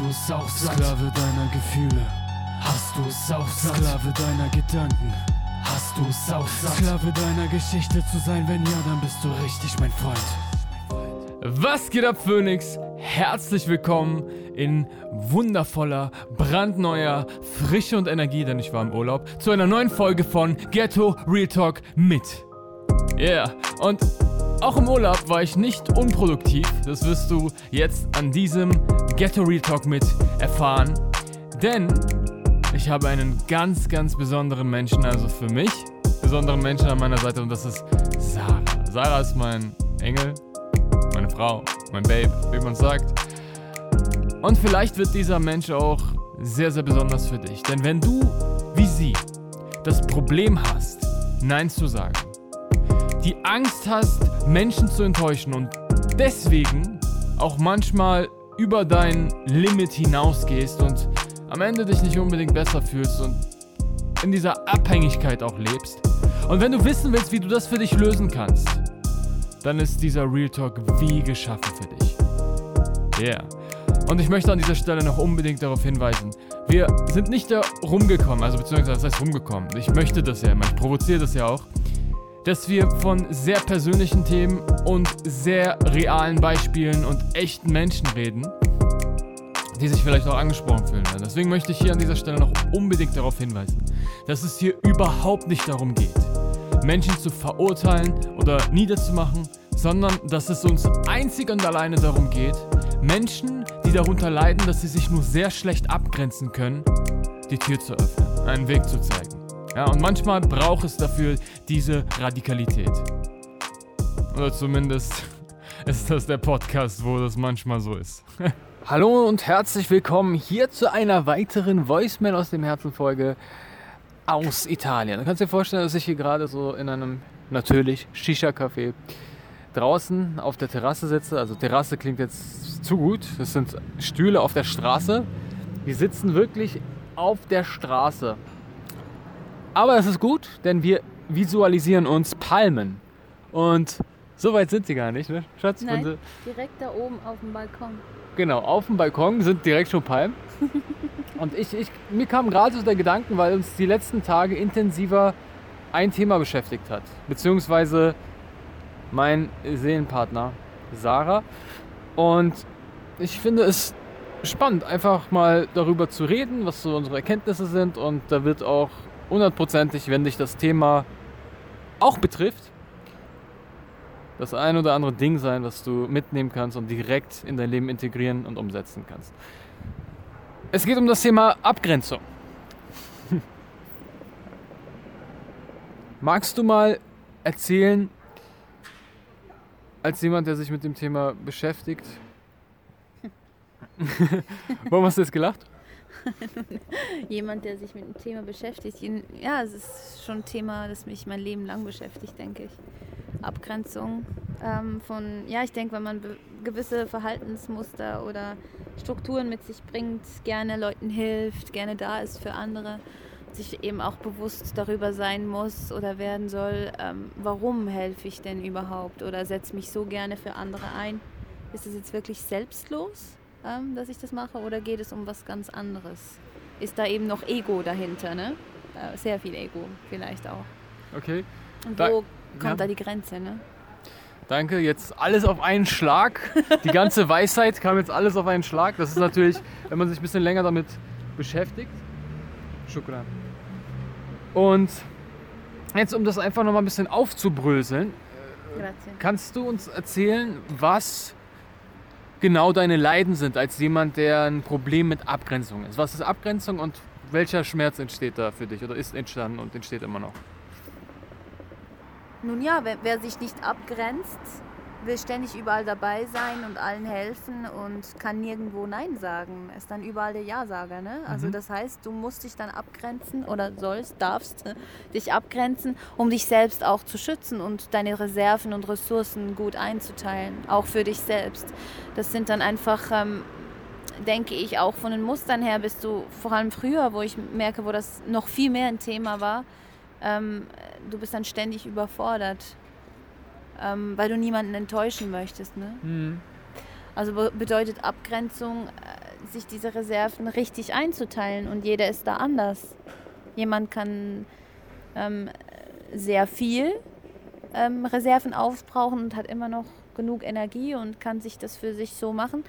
du es auch satt? Sklave deiner Gefühle, Hast du es auch satt? Sklave deiner Gedanken, Hast du es auch satt? Sklave deiner Geschichte zu sein, wenn ja, dann bist du richtig mein Freund. Was geht ab, Phoenix? Herzlich willkommen in wundervoller, brandneuer Frische und Energie, denn ich war im Urlaub, zu einer neuen Folge von Ghetto Real Talk mit. Yeah, und auch im Urlaub war ich nicht unproduktiv, das wirst du jetzt an diesem Ghetto Real Talk mit erfahren, denn ich habe einen ganz, ganz besonderen Menschen, also für mich, besonderen Menschen an meiner Seite und das ist Sarah. Sarah ist mein Engel, meine Frau, mein Babe, wie man sagt. Und vielleicht wird dieser Mensch auch sehr, sehr besonders für dich. Denn wenn du, wie sie, das Problem hast, Nein zu sagen, die Angst hast, Menschen zu enttäuschen und deswegen auch manchmal über dein Limit hinausgehst und am Ende dich nicht unbedingt besser fühlst und in dieser Abhängigkeit auch lebst. Und wenn du wissen willst, wie du das für dich lösen kannst, dann ist dieser Real Talk wie geschaffen für dich. Yeah. Und ich möchte an dieser Stelle noch unbedingt darauf hinweisen, wir sind nicht da rumgekommen, also beziehungsweise das heißt rumgekommen. Ich möchte das ja immer, ich provoziere das ja auch, dass wir von sehr persönlichen Themen und sehr realen Beispielen und echten Menschen reden, die sich vielleicht auch angesprochen fühlen werden. Deswegen möchte ich hier an dieser Stelle noch unbedingt darauf hinweisen, dass es hier überhaupt nicht darum geht, Menschen zu verurteilen oder niederzumachen, sondern dass es uns einzig und alleine darum geht, Menschen, die darunter leiden, dass sie sich nur sehr schlecht abgrenzen können, die Tür zu öffnen, einen Weg zu zeigen. Ja, und manchmal braucht es dafür diese Radikalität. Oder zumindest ist das der Podcast, wo das manchmal so ist. Hallo und herzlich willkommen hier zu einer weiteren Voicemail aus dem Herzen-Folge aus Italien. Du kannst dir vorstellen, dass ich hier gerade so in einem, natürlich, Shisha-Café draußen auf der Terrasse sitze. Also Terrasse klingt jetzt zu gut. Das sind Stühle auf der Straße. Die sitzen wirklich auf der Straße. Aber es ist gut, denn wir visualisieren uns Palmen. Und so weit sind sie gar nicht, ne, Schatz? Nein, direkt da oben auf dem Balkon. Genau, auf dem Balkon sind direkt schon Palmen. Und ich, ich, mir kam gerade so der Gedanken, weil uns die letzten Tage intensiver ein Thema beschäftigt hat. Beziehungsweise mein Seelenpartner Sarah. Und ich finde es spannend, einfach mal darüber zu reden, was so unsere Erkenntnisse sind. Und da wird auch hundertprozentig, wenn dich das Thema auch betrifft, das ein oder andere Ding sein, was du mitnehmen kannst und direkt in dein Leben integrieren und umsetzen kannst. Es geht um das Thema Abgrenzung. Magst du mal erzählen, als jemand, der sich mit dem Thema beschäftigt? Warum hast du jetzt gelacht? Jemand, der sich mit dem Thema beschäftigt. Ja, es ist schon ein Thema, das mich mein Leben lang beschäftigt, denke ich. Abgrenzung ähm, von, ja, ich denke, wenn man gewisse Verhaltensmuster oder Strukturen mit sich bringt, gerne Leuten hilft, gerne da ist für andere, sich eben auch bewusst darüber sein muss oder werden soll, ähm, warum helfe ich denn überhaupt oder setze mich so gerne für andere ein. Ist es jetzt wirklich selbstlos, ähm, dass ich das mache oder geht es um was ganz anderes? Ist da eben noch Ego dahinter, ne? Äh, sehr viel Ego vielleicht auch. Okay. Und Da- wo kommt ja. da die Grenze, ne? Danke, jetzt alles auf einen Schlag. Die ganze Weisheit kam jetzt alles auf einen Schlag. Das ist natürlich, wenn man sich ein bisschen länger damit beschäftigt. Schukran. Und jetzt, um das einfach nochmal ein bisschen aufzubröseln, Grazie. kannst du uns erzählen, was genau deine Leiden sind als jemand, der ein Problem mit Abgrenzung ist? Was ist Abgrenzung und welcher Schmerz entsteht da für dich oder ist entstanden und entsteht immer noch? Nun ja, wer, wer sich nicht abgrenzt, will ständig überall dabei sein und allen helfen und kann nirgendwo Nein sagen. Ist dann überall der Ja-Sager. Ne? Also Mhm. das heißt, du musst dich dann abgrenzen oder sollst, darfst äh, dich abgrenzen, um dich selbst auch zu schützen und deine Reserven und Ressourcen gut einzuteilen, auch für dich selbst. Das sind dann einfach, ähm, denke ich, auch von den Mustern her bist du, vor allem früher, wo ich merke, wo das noch viel mehr ein Thema war, ähm, du bist dann ständig überfordert, ähm, weil du niemanden enttäuschen möchtest. Ne? Hm. Also be bedeutet Abgrenzung, äh, sich diese Reserven richtig einzuteilen und jeder ist da anders. Jemand kann ähm, sehr viel ähm, Reserven aufbrauchen und hat immer noch genug Energie und kann sich das für sich so machen.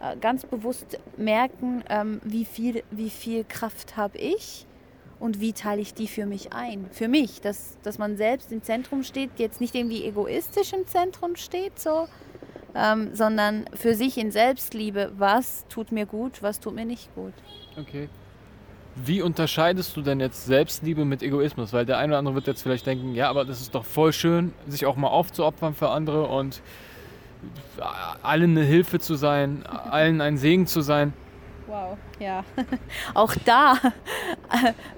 Äh, ganz bewusst merken, ähm, wie, viel, wie viel Kraft habe ich und wie teile ich die für mich ein. Für mich, dass, dass man selbst im Zentrum steht, jetzt nicht irgendwie egoistisch im Zentrum steht, so, ähm, sondern für sich in Selbstliebe, was tut mir gut, was tut mir nicht gut. Okay. Wie unterscheidest du denn jetzt Selbstliebe mit Egoismus? Weil der eine oder andere wird jetzt vielleicht denken, ja, aber das ist doch voll schön, sich auch mal aufzuopfern für andere und allen eine Hilfe zu sein, allen ein Segen zu sein. Wow, ja. Auch da,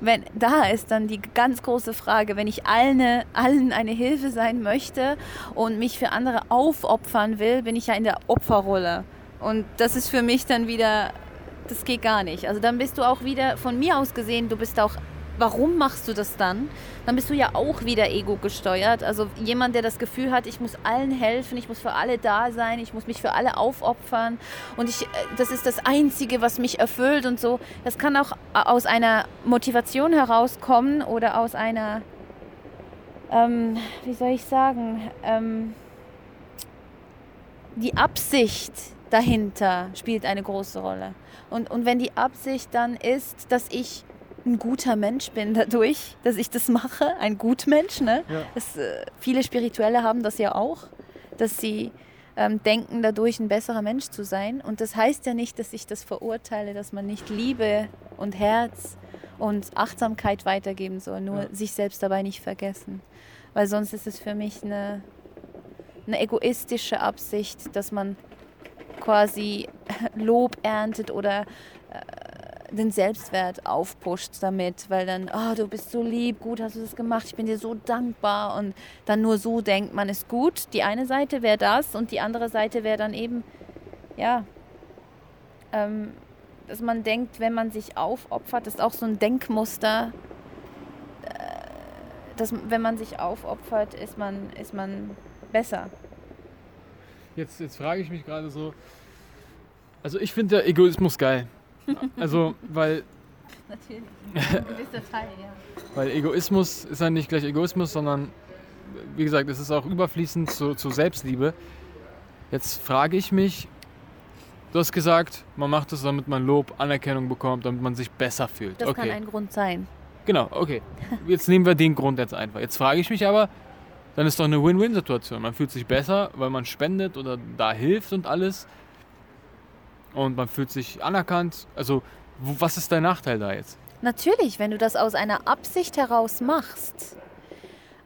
wenn, da ist dann die ganz große Frage, wenn ich allen, allen eine Hilfe sein möchte und mich für andere aufopfern will, bin ich ja in der Opferrolle. Und das ist für mich dann wieder das geht gar nicht. Also dann bist du auch wieder, von mir aus gesehen, du bist auch, warum machst du das dann? Dann bist du ja auch wieder ego gesteuert. Also jemand, der das Gefühl hat, ich muss allen helfen, ich muss für alle da sein, ich muss mich für alle aufopfern und ich, äh, das ist das Einzige, was mich erfüllt und so. Das kann auch aus einer Motivation herauskommen oder aus einer, ähm, wie soll ich sagen, ähm, die Absicht dahinter spielt eine große Rolle. Und, und wenn die Absicht dann ist, dass ich ein guter Mensch bin dadurch, dass ich das mache, ein Gutmensch, ne? Ja. Das, äh, viele Spirituelle haben das ja auch, dass sie ähm, denken, dadurch ein besserer Mensch zu sein. Und das heißt ja nicht, dass ich das verurteile, dass man nicht Liebe und Herz und Achtsamkeit weitergeben soll, nur ja. sich selbst dabei nicht vergessen. Weil sonst ist es für mich eine, eine egoistische Absicht, dass man quasi Lob erntet oder äh, den Selbstwert aufpusht damit, weil dann, oh, du bist so lieb, gut hast du das gemacht, ich bin dir so dankbar und dann nur so denkt man ist gut. Die eine Seite wäre das und die andere Seite wäre dann eben, ja, ähm, dass man denkt, wenn man sich aufopfert, das ist auch so ein Denkmuster, äh, dass wenn man sich aufopfert, ist man, ist man besser. Jetzt, jetzt frage ich mich gerade so, also ich finde der Egoismus geil. Also, weil. Natürlich, ein gewisser Teil, ja. Weil Egoismus ist ja nicht gleich Egoismus, sondern wie gesagt, es ist auch überfließend zu, zu Selbstliebe. Jetzt frage ich mich, du hast gesagt, man macht es, damit man Lob, Anerkennung bekommt, damit man sich besser fühlt. Das okay. kann ein Grund sein. Genau, okay. Jetzt nehmen wir den Grund jetzt einfach. Jetzt frage ich mich aber, dann ist doch eine Win-Win-Situation. Man fühlt sich besser, weil man spendet oder da hilft und alles. Und man fühlt sich anerkannt. Also, was ist dein Nachteil da jetzt? Natürlich, wenn du das aus einer Absicht heraus machst,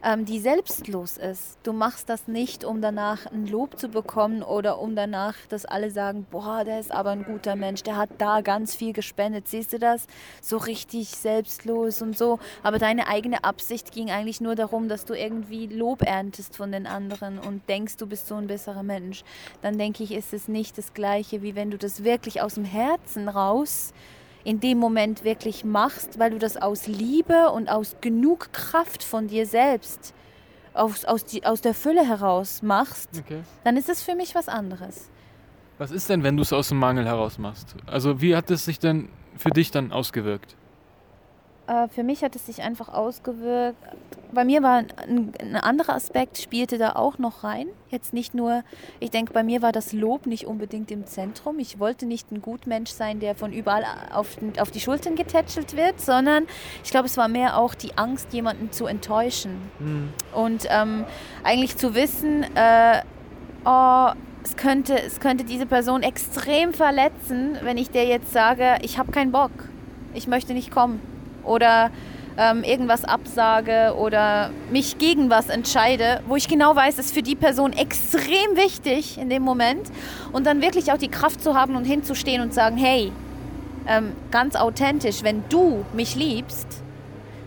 ähm, die selbstlos ist. Du machst das nicht, um danach ein Lob zu bekommen oder um danach, dass alle sagen, boah, der ist aber ein guter Mensch, der hat da ganz viel gespendet. Siehst du das? So richtig selbstlos und so. Aber deine eigene Absicht ging eigentlich nur darum, dass du irgendwie Lob erntest von den anderen und denkst, du bist so ein besserer Mensch. Dann denke ich, ist es nicht das Gleiche, wie wenn du das wirklich aus dem Herzen raus in dem Moment wirklich machst, weil du das aus Liebe und aus genug Kraft von dir selbst aus, aus, die, aus der Fülle heraus machst, okay. dann ist es für mich was anderes. Was ist denn, wenn du es aus dem Mangel heraus machst? Also wie hat es sich denn für dich dann ausgewirkt? Äh, für mich hat es sich einfach ausgewirkt. Bei mir war ein, ein, anderer Aspekt, spielte da auch noch rein. Jetzt nicht nur, ich denke, bei mir war das Lob nicht unbedingt im Zentrum. Ich wollte nicht ein Gutmensch sein, der von überall auf, auf die Schultern getätschelt wird, sondern ich glaube, es war mehr auch die Angst, jemanden zu enttäuschen. Mhm. Und ähm, eigentlich zu wissen, äh, oh, es könnte, es könnte diese Person extrem verletzen, wenn ich dir jetzt sage, ich habe keinen Bock, ich möchte nicht kommen oder ähm, irgendwas absage oder mich gegen was entscheide, wo ich genau weiß, ist für die Person extrem wichtig in dem Moment und dann wirklich auch die Kraft zu haben und hinzustehen und sagen, hey, ähm, ganz authentisch, wenn du mich liebst,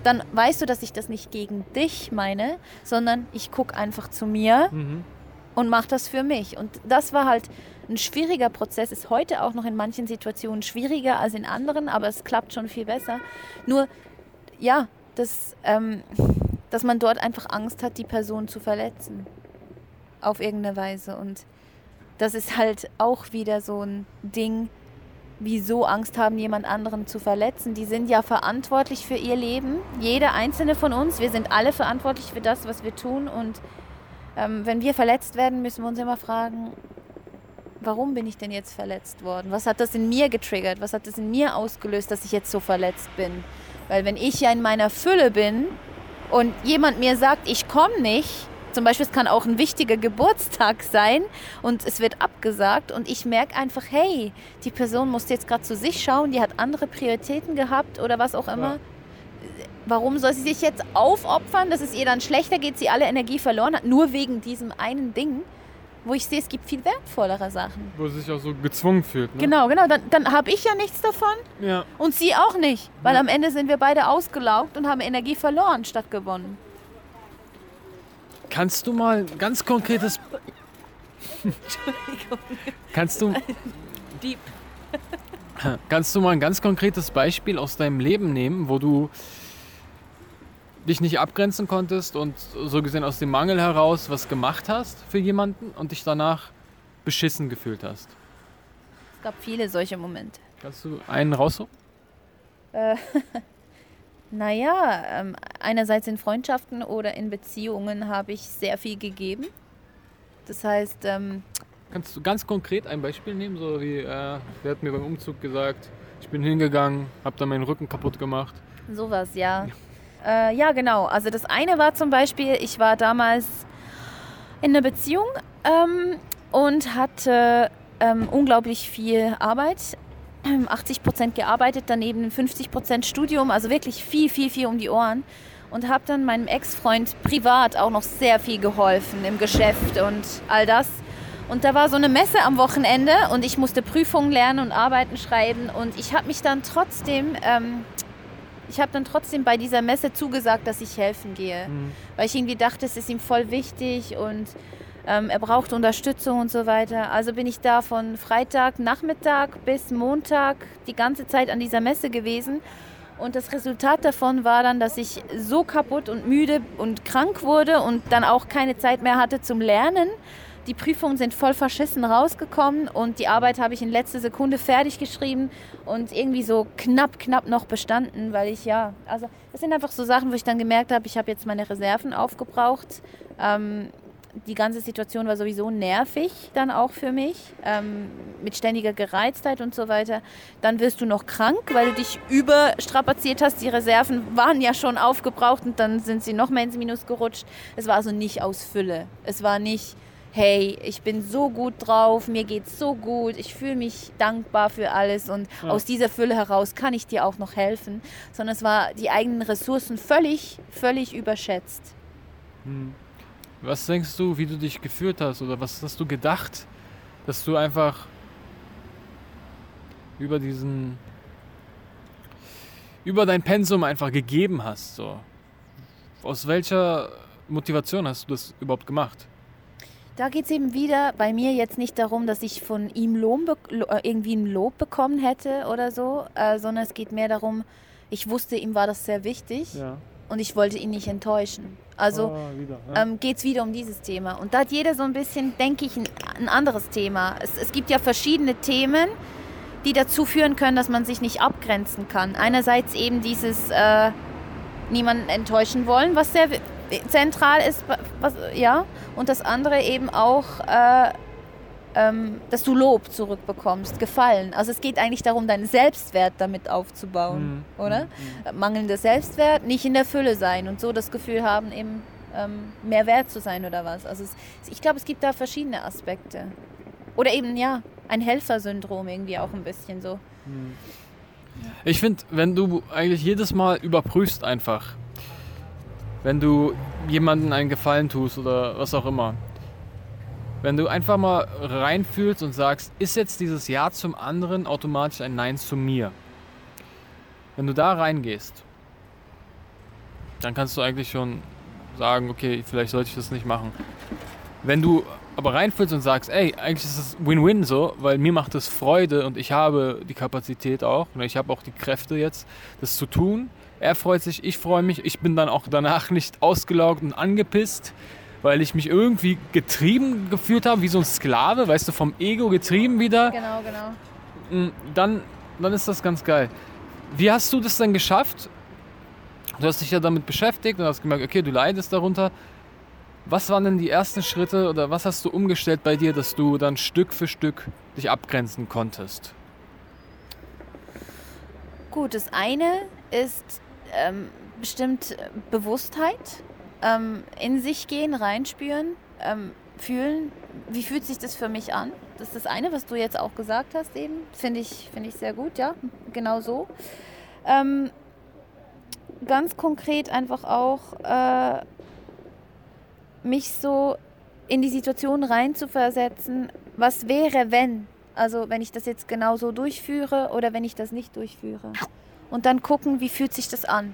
dann weißt du, dass ich das nicht gegen dich meine, sondern ich gucke einfach zu mir mhm. und mache das für mich. Und das war halt ein schwieriger Prozess, ist heute auch noch in manchen Situationen schwieriger als in anderen, aber es klappt schon viel besser. Nur, ja, dass, ähm, dass man dort einfach Angst hat, die Person zu verletzen. Auf irgendeine Weise. Und das ist halt auch wieder so ein Ding, wieso Angst haben, jemand anderen zu verletzen. Die sind ja verantwortlich für ihr Leben. Jeder einzelne von uns, wir sind alle verantwortlich für das, was wir tun. Und ähm, wenn wir verletzt werden, müssen wir uns immer fragen, warum bin ich denn jetzt verletzt worden? Was hat das in mir getriggert? Was hat das in mir ausgelöst, dass ich jetzt so verletzt bin? Weil wenn ich ja in meiner Fülle bin und jemand mir sagt, ich komme nicht, zum Beispiel, es kann auch ein wichtiger Geburtstag sein und es wird abgesagt und ich merke einfach, hey, die Person muss jetzt gerade zu sich schauen, die hat andere Prioritäten gehabt oder was auch immer. Ja. Warum soll sie sich jetzt aufopfern, dass es ihr dann schlechter geht, sie alle Energie verloren hat, nur wegen diesem einen Ding? Wo ich sehe, es gibt viel wertvollere Sachen. Wo sie sich auch so gezwungen fühlt. Ne? Genau, genau. Dann, dann habe ich ja nichts davon ja. und sie auch nicht. Weil ja. am Ende sind wir beide ausgelaugt und haben Energie verloren statt gewonnen. Kannst du mal ein ganz konkretes. Entschuldigung. Kannst du. Deep. Kannst du mal ein ganz konkretes Beispiel aus deinem Leben nehmen, wo du dich nicht abgrenzen konntest und so gesehen aus dem Mangel heraus was gemacht hast für jemanden und dich danach beschissen gefühlt hast? Es gab viele solche Momente. Kannst du einen raussuchen? Äh, naja, ähm, einerseits in Freundschaften oder in Beziehungen habe ich sehr viel gegeben. Das heißt. Ähm, Kannst du ganz konkret ein Beispiel nehmen? So wie, äh, wer hat mir beim Umzug gesagt, ich bin hingegangen, habe dann meinen Rücken kaputt gemacht. Sowas, ja. Äh, ja, genau. Also das eine war zum Beispiel, ich war damals in einer Beziehung ähm, und hatte ähm, unglaublich viel Arbeit 80 Prozent gearbeitet, daneben 50 Prozent Studium, also wirklich viel, viel, viel um die Ohren. Und habe dann meinem Ex-Freund privat auch noch sehr viel geholfen im Geschäft und all das. Und da war so eine Messe am Wochenende und ich musste Prüfungen lernen und Arbeiten schreiben. Und ich habe mich dann trotzdem, ähm, ich habe dann trotzdem bei dieser Messe zugesagt, dass ich helfen gehe. Mhm. Weil ich irgendwie dachte, es ist ihm voll wichtig und ähm, er braucht Unterstützung und so weiter. Also bin ich da von Freitag Nachmittag bis Montag die ganze Zeit an dieser Messe gewesen. Und das Resultat davon war dann, dass ich so kaputt und müde und krank wurde und dann auch keine Zeit mehr hatte zum Lernen. Die Prüfungen sind voll verschissen rausgekommen und die Arbeit habe ich in letzter Sekunde fertig geschrieben und irgendwie so knapp, knapp noch bestanden, weil ich ja, also das sind einfach so Sachen, wo ich dann gemerkt habe, ich habe jetzt meine Reserven aufgebraucht. Ähm, die ganze Situation war sowieso nervig dann auch für mich, ähm, mit ständiger Gereiztheit und so weiter. Dann wirst du noch krank, weil du dich überstrapaziert hast. Die Reserven waren ja schon aufgebraucht und dann sind sie noch mehr ins Minus gerutscht. Es war also nicht aus Fülle. Es war nicht, hey, ich bin so gut drauf, mir geht's so gut, ich fühle mich dankbar für alles und ja. aus dieser Fülle heraus kann ich dir auch noch helfen, sondern es war die eigenen Ressourcen völlig, völlig überschätzt. Hm. Was denkst du, wie du dich gefühlt hast oder was hast du gedacht, dass du einfach über diesen über dein Pensum einfach gegeben hast so. Aus welcher Motivation hast du das überhaupt gemacht? Da geht es eben wieder bei mir jetzt nicht darum, dass ich von ihm Lohn äh, irgendwie ein Lob bekommen hätte oder so, äh, sondern es geht mehr darum, ich wusste, ihm war das sehr wichtig. Ja und ich wollte ihn nicht enttäuschen. Also oh, wieder, ja. ähm, geht es wieder um dieses Thema. Und da hat jeder so ein bisschen, denke ich, ein, ein anderes Thema. Es, es, gibt ja verschiedene Themen, die dazu führen können, dass man sich nicht abgrenzen kann. Einerseits eben dieses äh, niemanden enttäuschen wollen, was sehr zentral ist, was, ja. Und das andere eben auch äh, ähm, dass du Lob zurückbekommst, Gefallen. Also es geht eigentlich darum, deinen Selbstwert damit aufzubauen, mhm. oder? Mhm. Mangelnder Selbstwert, nicht in der Fülle sein und so das Gefühl haben, eben ähm, mehr wert zu sein oder was. Also es, ich glaube, es gibt da verschiedene Aspekte. Oder eben, ja, ein Helfersyndrom irgendwie auch ein bisschen so. Mhm. Ich finde, wenn du eigentlich jedes Mal überprüfst einfach, wenn du jemanden einen Gefallen tust oder was auch immer, wenn du einfach mal reinfühlst und sagst, ist jetzt dieses Ja zum anderen automatisch ein Nein zu mir? Wenn du da reingehst, dann kannst du eigentlich schon sagen, okay, vielleicht sollte ich das nicht machen. Wenn du aber reinfühlst und sagst, ey, eigentlich ist es Win-Win so, weil mir macht es Freude und ich habe die Kapazität auch, ne, ich habe auch die Kräfte jetzt, das zu tun. Er freut sich, ich freue mich, ich bin dann auch danach nicht ausgelaugt und angepisst, weil ich mich irgendwie getrieben gefühlt habe, wie so ein Sklave, weißt du, vom Ego getrieben wieder. Genau, genau. Mm, Dann, dann ist das ganz geil. Wie hast du das denn geschafft? Du hast dich ja damit beschäftigt und hast gemerkt, okay, du leidest darunter. Was waren denn die ersten Schritte oder was hast du umgestellt bei dir, dass du dann Stück für Stück dich abgrenzen konntest? Gut, das eine ist ähm, bestimmt äh, Bewusstheit, ähm, in sich gehen, reinspüren, ähm, fühlen, wie fühlt sich das für mich an. Das ist das eine, was du jetzt auch gesagt hast eben. Finde ich, finde ich sehr gut, ja, genau so. Ähm, ganz konkret einfach auch äh, mich so in die Situation reinzuversetzen, was wäre, wenn. Also wenn ich das jetzt genau so durchführe oder wenn ich das nicht durchführe. Und dann gucken, wie fühlt sich das an.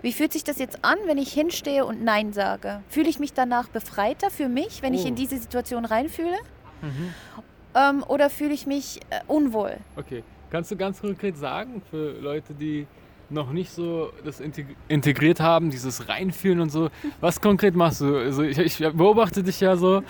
Wie fühlt sich das jetzt an, wenn ich hinstehe und Nein sage? Fühle ich mich danach befreiter für mich, wenn ich Oh. in diese Situation reinfühle? Ähm, oder fühle ich mich äh, unwohl? Okay. Kannst du ganz konkret sagen, für Leute, die noch nicht so das integ- integriert haben, dieses Reinfühlen und so, was konkret machst du? Also ich, ich beobachte dich ja so,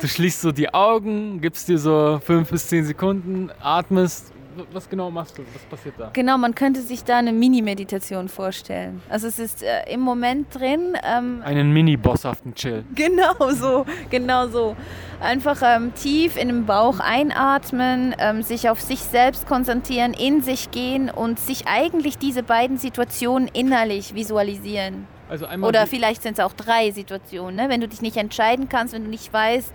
du schließt so die Augen, gibst dir so fünf bis zehn Sekunden, atmest. Was genau machst du? Was passiert da? Genau, man könnte sich da eine Mini-Meditation vorstellen. Also es ist äh, im Moment drin. Ähm, Einen mini-bosshaften Chill. Genau so, genau so. Einfach ähm, tief in den Bauch einatmen, ähm, sich auf sich selbst konzentrieren, in sich gehen und sich eigentlich diese beiden Situationen innerlich visualisieren. Also einmal Oder vielleicht sind es auch drei Situationen, ne? wenn du dich nicht entscheiden kannst, wenn du nicht weißt,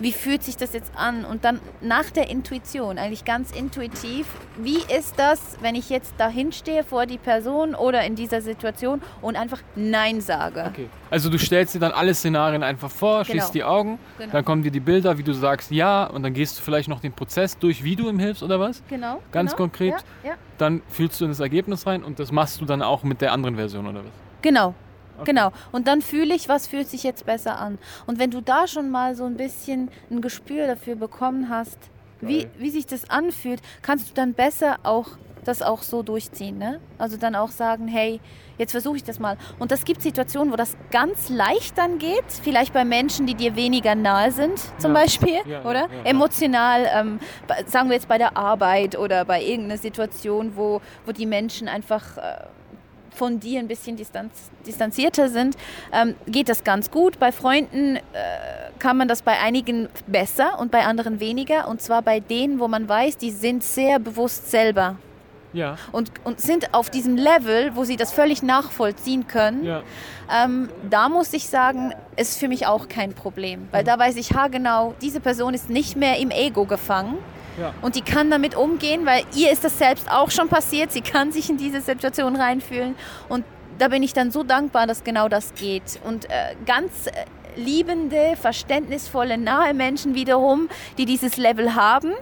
wie fühlt sich das jetzt an? Und dann nach der Intuition, eigentlich ganz intuitiv, wie ist das, wenn ich jetzt dahin stehe vor die Person oder in dieser Situation und einfach Nein sage? Okay. Also du stellst dir dann alle Szenarien einfach vor, Genau. schließt die Augen, Genau. dann kommen dir die Bilder, wie du sagst ja und dann gehst du vielleicht noch den Prozess durch, wie du ihm hilfst oder was? Genau. Ganz genau. konkret? Ja, ja. Dann fühlst du in das Ergebnis rein und das machst du dann auch mit der anderen Version oder was? Genau. Okay. Genau. Und dann fühle ich, was fühlt sich jetzt besser an. Und wenn du da schon mal so ein bisschen ein Gespür dafür bekommen hast, wie, Geil. wie sich das anfühlt, kannst du dann besser auch das auch so durchziehen. Ne? Also dann auch sagen, hey, jetzt versuche ich das mal. Und das gibt Situationen, wo das ganz leicht dann geht. Vielleicht bei Menschen, die dir weniger nahe sind, zum Ja. Beispiel, Ja, oder? ja. Emotional, ähm, sagen wir jetzt bei der Arbeit oder bei irgendeiner Situation, wo, wo die Menschen einfach äh, von dir ein bisschen distanz, distanzierter sind, ähm, geht das ganz gut. Bei Freunden äh, kann man das bei einigen besser und bei anderen weniger. Und zwar bei denen, wo man weiß, die sind sehr bewusst selber Ja, und, und sind auf diesem Level, wo sie das völlig nachvollziehen können. ja. Ähm, da muss ich sagen, ist für mich auch kein Problem. Weil da weiß ich, ha genau, diese Person ist nicht mehr im Ego gefangen. Und die kann damit umgehen, weil ihr ist das selbst auch schon passiert. Sie kann sich in diese Situation reinfühlen. Und da bin ich dann so dankbar, dass genau das geht. Und äh, ganz äh, liebende, verständnisvolle, nahe Menschen wiederum, die dieses Level haben,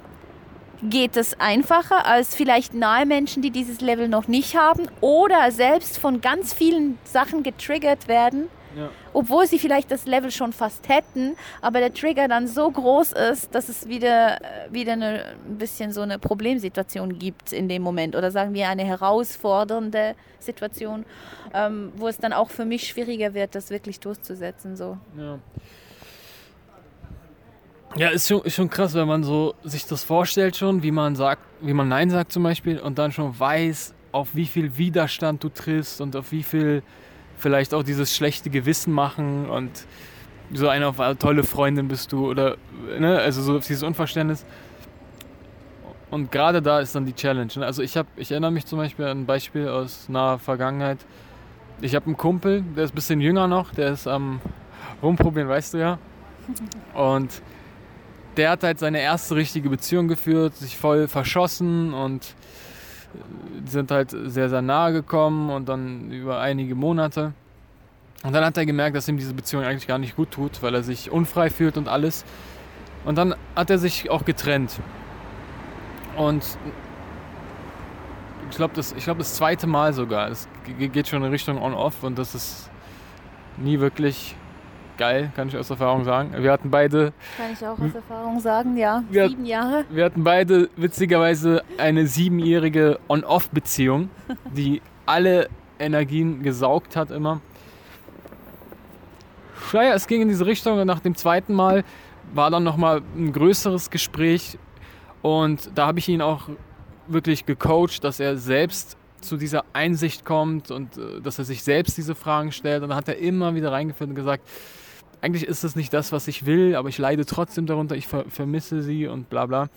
geht es einfacher als vielleicht nahe Menschen, die dieses Level noch nicht haben oder selbst von ganz vielen Sachen getriggert werden, Ja. obwohl sie vielleicht das Level schon fast hätten, aber der Trigger dann so groß ist, dass es wieder, äh, wieder eine, ein bisschen so eine Problemsituation gibt in dem Moment oder sagen wir eine herausfordernde Situation, ähm, wo es dann auch für mich schwieriger wird, das wirklich durchzusetzen. So. Ja. Ja, ist schon, ist schon krass, wenn man so sich das vorstellt schon, wie man sagt, wie man Nein sagt zum Beispiel und dann schon weiß, auf wie viel Widerstand du triffst und auf wie viel vielleicht auch dieses schlechte Gewissen machen und so eine tolle Freundin bist du oder ne, also so dieses Unverständnis. Und gerade da ist dann die Challenge. Ne? Also ich habe, ich erinnere mich zum Beispiel an ein Beispiel aus naher Vergangenheit. Ich habe einen Kumpel, der ist ein bisschen jünger noch, der ist am rumprobieren, weißt du ja. Und der hat halt seine erste richtige Beziehung geführt, sich voll verschossen und sind halt sehr, sehr nahe gekommen und dann über einige Monate. Und dann hat er gemerkt, dass ihm diese Beziehung eigentlich gar nicht gut tut, weil er sich unfrei fühlt und alles. Und dann hat er sich auch getrennt. Und ich glaube, das, glaub, das zweite Mal sogar. Es ge- geht schon in Richtung On-Off und das ist nie wirklich geil, kann ich aus Erfahrung sagen. Wir hatten beide, Kann ich auch aus Erfahrung sagen, ja. Ja. Sieben Jahre. wir hatten beide witzigerweise eine siebenjährige On-Off-Beziehung, die alle Energien gesaugt hat immer. Naja, es ging in diese Richtung und nach dem zweiten Mal war dann nochmal ein größeres Gespräch und da habe ich ihn auch wirklich gecoacht, dass er selbst zu dieser Einsicht kommt und äh, dass er sich selbst diese Fragen stellt. Und dann hat er immer wieder reingeführt und gesagt, eigentlich ist das nicht das, was ich will, aber ich leide trotzdem darunter, ich ver vermisse sie und bla bla.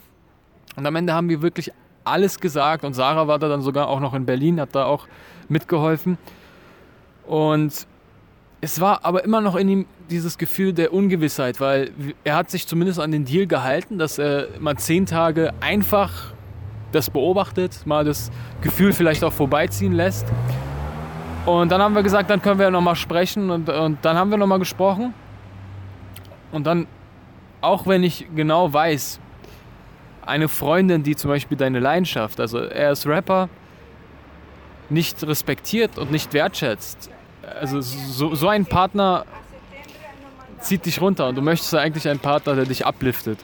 Und am Ende haben wir wirklich alles gesagt und Sarah war da dann sogar auch noch in Berlin, hat da auch mitgeholfen. Und es war aber immer noch in ihm dieses Gefühl der Ungewissheit, weil er hat sich zumindest an den Deal gehalten, dass er mal zehn Tage einfach das beobachtet, mal das Gefühl vielleicht auch vorbeiziehen lässt. Und dann haben wir gesagt, dann können wir ja nochmal sprechen und, und dann haben wir nochmal gesprochen. Und dann, auch wenn ich genau weiß, eine Freundin, die zum Beispiel deine Leidenschaft, also er ist Rapper, nicht respektiert und nicht wertschätzt. Also so, so ein Partner zieht dich runter und du möchtest eigentlich einen Partner, der dich upliftet.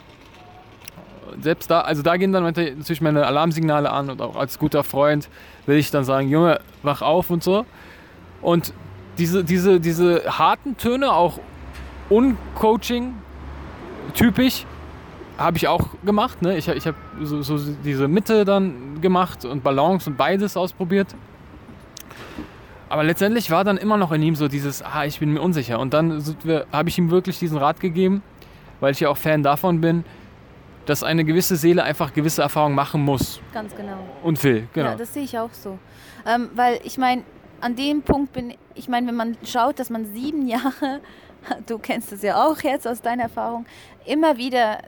Selbst da, also da gehen dann natürlich meine Alarmsignale an und auch als guter Freund will ich dann sagen, Junge, wach auf und so. Und diese, diese, diese harten Töne, auch uncoaching typisch, habe ich auch gemacht. Ne? Ich, ich habe so, so, diese Mitte dann gemacht und Balance und beides ausprobiert. Aber letztendlich war dann immer noch in ihm so dieses, ah, ich bin mir unsicher. Und dann habe ich ihm wirklich diesen Rat gegeben, weil ich ja auch Fan davon bin, dass eine gewisse Seele einfach gewisse Erfahrungen machen muss. Ganz genau. Und will, genau. Ja, das sehe ich auch so. Ähm, weil ich meine, an dem Punkt bin ich, meine, wenn man schaut, dass man sieben Jahre du kennst es ja auch jetzt aus deiner Erfahrung, immer wieder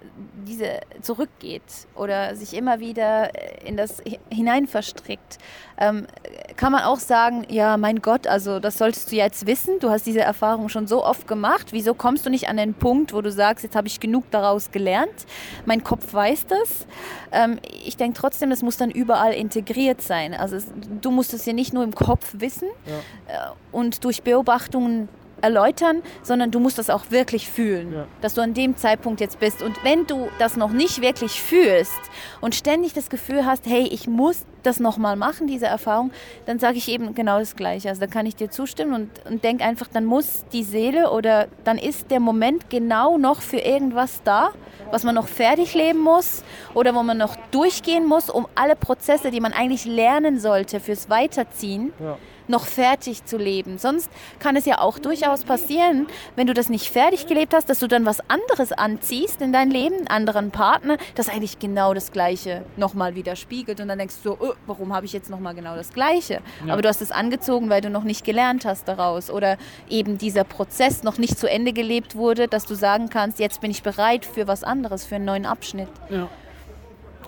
diese zurückgeht oder sich immer wieder in das hinein verstrickt, ähm, kann man auch sagen, ja, mein Gott, also das solltest du jetzt wissen, du hast diese Erfahrung schon so oft gemacht, wieso kommst du nicht an den Punkt, wo du sagst, jetzt habe ich genug daraus gelernt, mein Kopf weiß das. Ähm, ich denke trotzdem, das muss dann überall integriert sein. Also es, du musst es ja nicht nur im Kopf wissen ja. Äh, und durch Beobachtungen erläutern, sondern du musst das auch wirklich fühlen, ja. dass du an dem Zeitpunkt jetzt bist. Und wenn du das noch nicht wirklich fühlst und ständig das Gefühl hast, hey, ich muss das nochmal machen, diese Erfahrung, dann sage ich eben genau das Gleiche. Also da kann ich dir zustimmen und, und denke einfach, dann muss die Seele oder dann ist der Moment genau noch für irgendwas da, was man noch fertig leben muss oder wo man noch durchgehen muss, um alle Prozesse, die man eigentlich lernen sollte fürs Weiterziehen, ja noch fertig zu leben. Sonst kann es ja auch durchaus passieren, wenn du das nicht fertig gelebt hast, dass du dann was anderes anziehst in dein Leben, einen anderen Partner, das eigentlich genau das Gleiche nochmal widerspiegelt. Und dann denkst du so, oh, warum habe ich jetzt nochmal genau das Gleiche? Ja. Aber du hast es angezogen, weil du noch nicht gelernt hast daraus. Oder eben dieser Prozess noch nicht zu Ende gelebt wurde, dass du sagen kannst, jetzt bin ich bereit für was anderes, für einen neuen Abschnitt. Ja.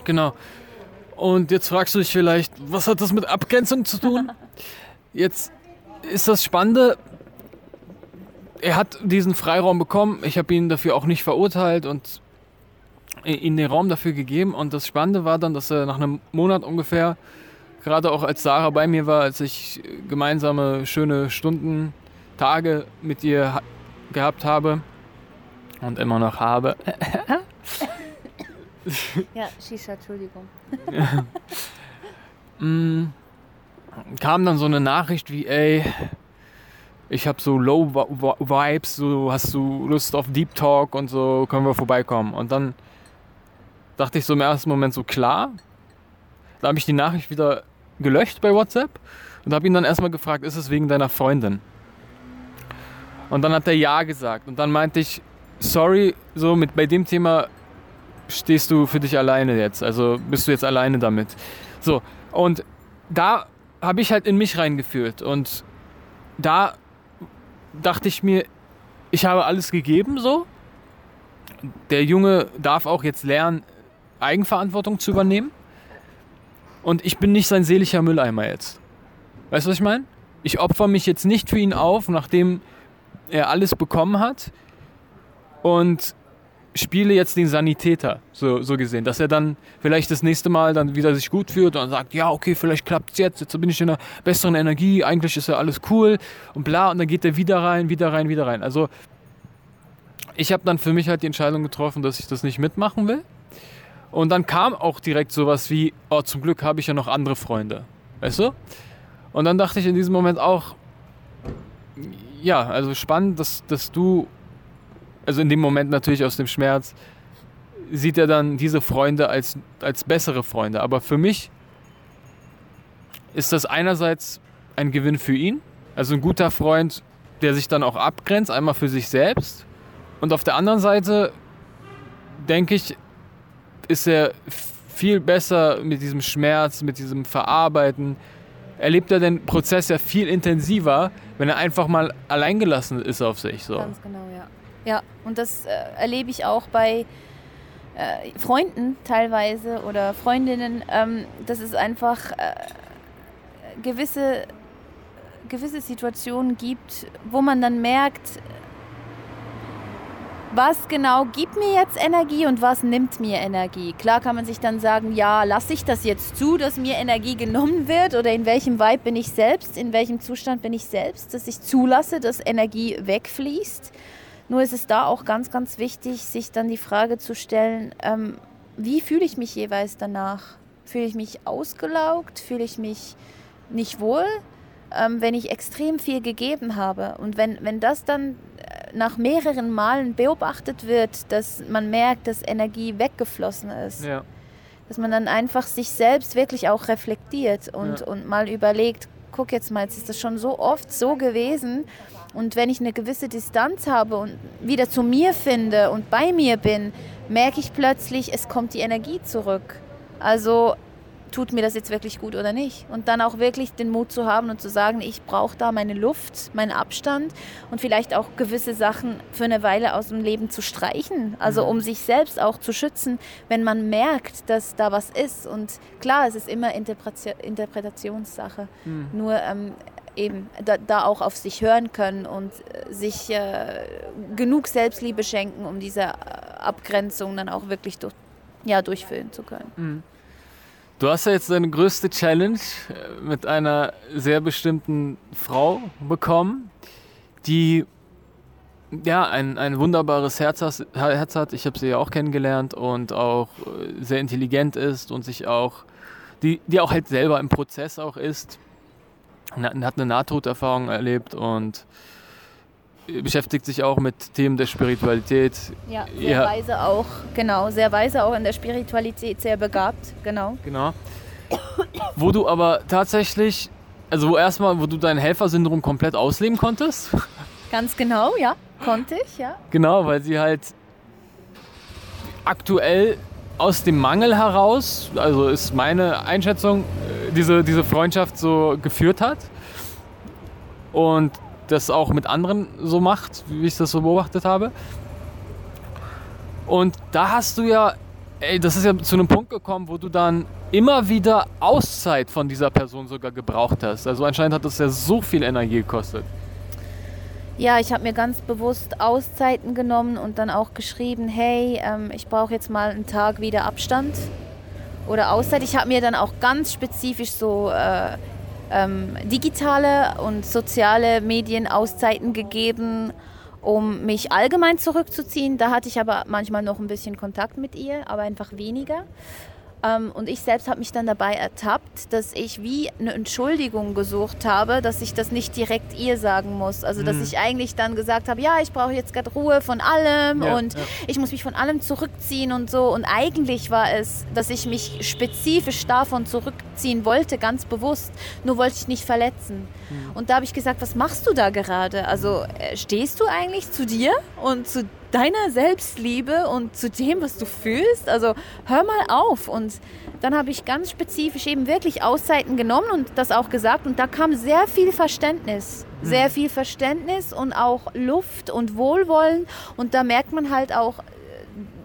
Genau. Und jetzt fragst du dich vielleicht, was hat das mit Abgrenzung zu tun? Jetzt ist das Spannende, er hat diesen Freiraum bekommen. Ich habe ihn dafür auch nicht verurteilt und ihm den Raum dafür gegeben. Und das Spannende war dann, dass er nach einem Monat ungefähr, gerade auch als Sarah bei mir war, als ich gemeinsame schöne Stunden, Tage mit ihr gehabt habe und immer noch habe. ja, Shisha, Entschuldigung. mm, kam dann so eine Nachricht wie, ey, ich habe so Low Vibes, so hast du Lust auf Deep Talk und so, können wir vorbeikommen. Und dann dachte ich so im ersten Moment so, klar. Da habe ich die Nachricht wieder gelöscht bei WhatsApp und habe ihn dann erstmal gefragt, ist es wegen deiner Freundin? Und dann hat er ja gesagt. Und dann meinte ich, sorry, so mit bei dem Thema stehst du für dich alleine jetzt. Also bist du jetzt alleine damit. So, und da habe ich halt in mich reingeführt. Und da dachte ich mir, ich habe alles gegeben so. Der Junge darf auch jetzt lernen, Eigenverantwortung zu übernehmen. Und ich bin nicht sein seelischer Mülleimer jetzt. Weißt du, was ich meine? Ich opfer mich jetzt nicht für ihn auf, nachdem er alles bekommen hat. Und spiele jetzt den Sanitäter, so, so gesehen, dass er dann vielleicht das nächste Mal dann wieder sich gut fühlt und sagt, ja, okay, vielleicht klappt es jetzt, jetzt bin ich in einer besseren Energie, eigentlich ist ja alles cool und bla, und dann geht er wieder rein, wieder rein, wieder rein. Also ich habe dann für mich halt die Entscheidung getroffen, dass ich das nicht mitmachen will. Und dann kam auch direkt sowas wie, oh, zum Glück habe ich ja noch andere Freunde. Weißt du? Und dann dachte ich in diesem Moment auch, ja, also spannend, dass, dass du also in dem Moment natürlich aus dem Schmerz, sieht er dann diese Freunde als, als bessere Freunde. Aber für mich ist das einerseits ein Gewinn für ihn, also ein guter Freund, der sich dann auch abgrenzt, einmal für sich selbst. Und auf der anderen Seite, denke ich, ist er viel besser mit diesem Schmerz, mit diesem Verarbeiten, erlebt er den Prozess ja viel intensiver, wenn er einfach mal alleingelassen ist auf sich. So. Ganz genau, ja. Ja, und das äh, erlebe ich auch bei äh, Freunden teilweise oder Freundinnen, ähm, dass es einfach äh, gewisse, gewisse Situationen gibt, wo man dann merkt, was genau gibt mir jetzt Energie und was nimmt mir Energie. Klar kann man sich dann sagen, ja, lasse ich das jetzt zu, dass mir Energie genommen wird oder in welchem Vibe bin ich selbst, in welchem Zustand bin ich selbst, dass ich zulasse, dass Energie wegfließt. Nur ist es da auch ganz, ganz wichtig, sich dann die Frage zu stellen, ähm, wie fühle ich mich jeweils danach? Fühle ich mich ausgelaugt? Fühle ich mich nicht wohl? Ähm, wenn ich extrem viel gegeben habe. Und wenn, wenn das dann äh, nach mehreren Malen beobachtet wird, dass man merkt, dass Energie weggeflossen ist. Ja. Dass man dann einfach sich selbst wirklich auch reflektiert und, Ja. und mal überlegt, guck jetzt mal, jetzt ist das schon so oft so gewesen. Und wenn ich eine gewisse Distanz habe und wieder zu mir finde und bei mir bin, merke ich plötzlich, es kommt die Energie zurück. Also tut mir das jetzt wirklich gut oder nicht? Und dann auch wirklich den Mut zu haben und zu sagen, ich brauche da meine Luft, meinen Abstand und vielleicht auch gewisse Sachen für eine Weile aus dem Leben zu streichen. Also um sich selbst auch zu schützen, wenn man merkt, dass da was ist. Und klar, es ist immer Interpretationssache. Nur ähm, eben da, da auch auf sich hören können und äh, sich äh, genug Selbstliebe schenken, um diese äh, Abgrenzung dann auch wirklich durch, ja, durchführen zu können. Du hast ja jetzt deine größte Challenge äh, mit einer sehr bestimmten Frau bekommen, die ja ein, ein wunderbares Herz, hat. Ich habe sie ja auch kennengelernt und auch äh, sehr intelligent ist und sich auch, die, die auch halt selber im Prozess auch ist. Und Hat hat eine Nahtoderfahrung erlebt und beschäftigt sich auch mit Themen der Spiritualität. Ja, sehr Ja. weise auch, genau, sehr weise auch in der Spiritualität, sehr begabt, genau. Genau. Wo du aber tatsächlich, also wo erstmal, wo du dein Helfersyndrom komplett ausleben konntest. Ganz genau, ja, konnte ich, ja. Genau, weil sie halt aktuell aus dem Mangel heraus, also ist meine Einschätzung, äh, diese, diese Freundschaft so geführt hat. Und das auch mit anderen so macht, wie ich das so beobachtet habe. Und da hast du ja, ey, das ist ja zu einem Punkt gekommen, wo du dann immer wieder Auszeit von dieser Person sogar gebraucht hast. Also anscheinend hat das ja so viel Energie gekostet. Ja, ich habe mir ganz bewusst Auszeiten genommen und dann auch geschrieben, hey, ähm, ich brauche jetzt mal einen Tag wieder Abstand oder Auszeit. Ich habe mir dann auch ganz spezifisch so äh, ähm, digitale und soziale Medien Auszeiten gegeben, um mich allgemein zurückzuziehen. Da hatte ich aber manchmal noch ein bisschen Kontakt mit ihr, aber einfach weniger. Ähm, und ich selbst habe mich dann dabei ertappt, dass ich wie eine Entschuldigung gesucht habe, dass ich das nicht direkt ihr sagen muss. Also dass Mhm. ich eigentlich dann gesagt habe, ja, ich brauche jetzt gerade Ruhe von allem Ja, und ja. ich muss mich von allem zurückziehen und so. Und eigentlich war es, dass ich mich spezifisch davon zurückziehen wollte, ganz bewusst. Nur wollte ich nicht verletzen. Mhm. Und da habe ich gesagt, was machst du da gerade? Also äh, stehst du eigentlich zu dir und zu deiner Selbstliebe und zu dem, was du fühlst? Also hör mal auf. Und dann habe ich ganz spezifisch eben wirklich Auszeiten genommen und das auch gesagt. Und da kam sehr viel Verständnis. Sehr viel Verständnis und auch Luft und Wohlwollen. Und da merkt man halt auch,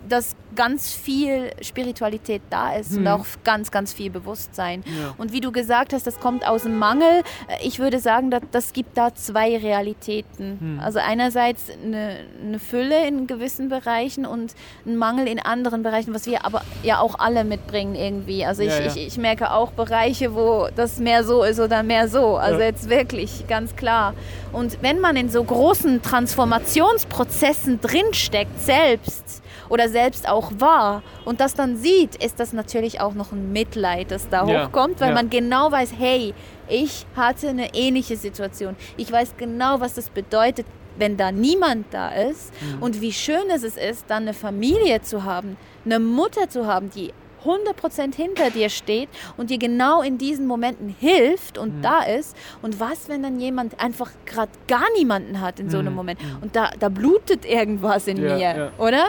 dass ganz viel Spiritualität da ist und Mhm. auch ganz, ganz viel Bewusstsein. Ja. Und wie du gesagt hast, das kommt aus dem Mangel. Äh, Ich würde sagen, dass, das gibt da zwei Realitäten. Hm. Also einerseits eine, eine Fülle in gewissen Bereichen und ein Mangel in anderen Bereichen, was wir aber ja auch alle mitbringen irgendwie. Also ich, Ja, ja. Ich, ich merke auch Bereiche, wo das mehr so ist oder mehr so. Also jetzt wirklich, ganz klar. Und wenn man in so großen Transformationsprozessen drinsteckt, selbst oder selbst auch war und das dann sieht, ist das natürlich auch noch ein Mitleid, das da Ja, hochkommt, weil ja. man genau weiß, hey, ich hatte eine ähnliche Situation. Ich weiß genau, was das bedeutet, wenn da niemand da ist Mhm. und wie schön es ist, dann eine Familie zu haben, eine Mutter zu haben, die 100% hinter dir steht und dir genau in diesen Momenten hilft und Mhm. da ist. Und was, wenn dann jemand einfach gerade gar niemanden hat in so einem Mhm. Moment und da, da blutet irgendwas in Ja, mir, ja. oder?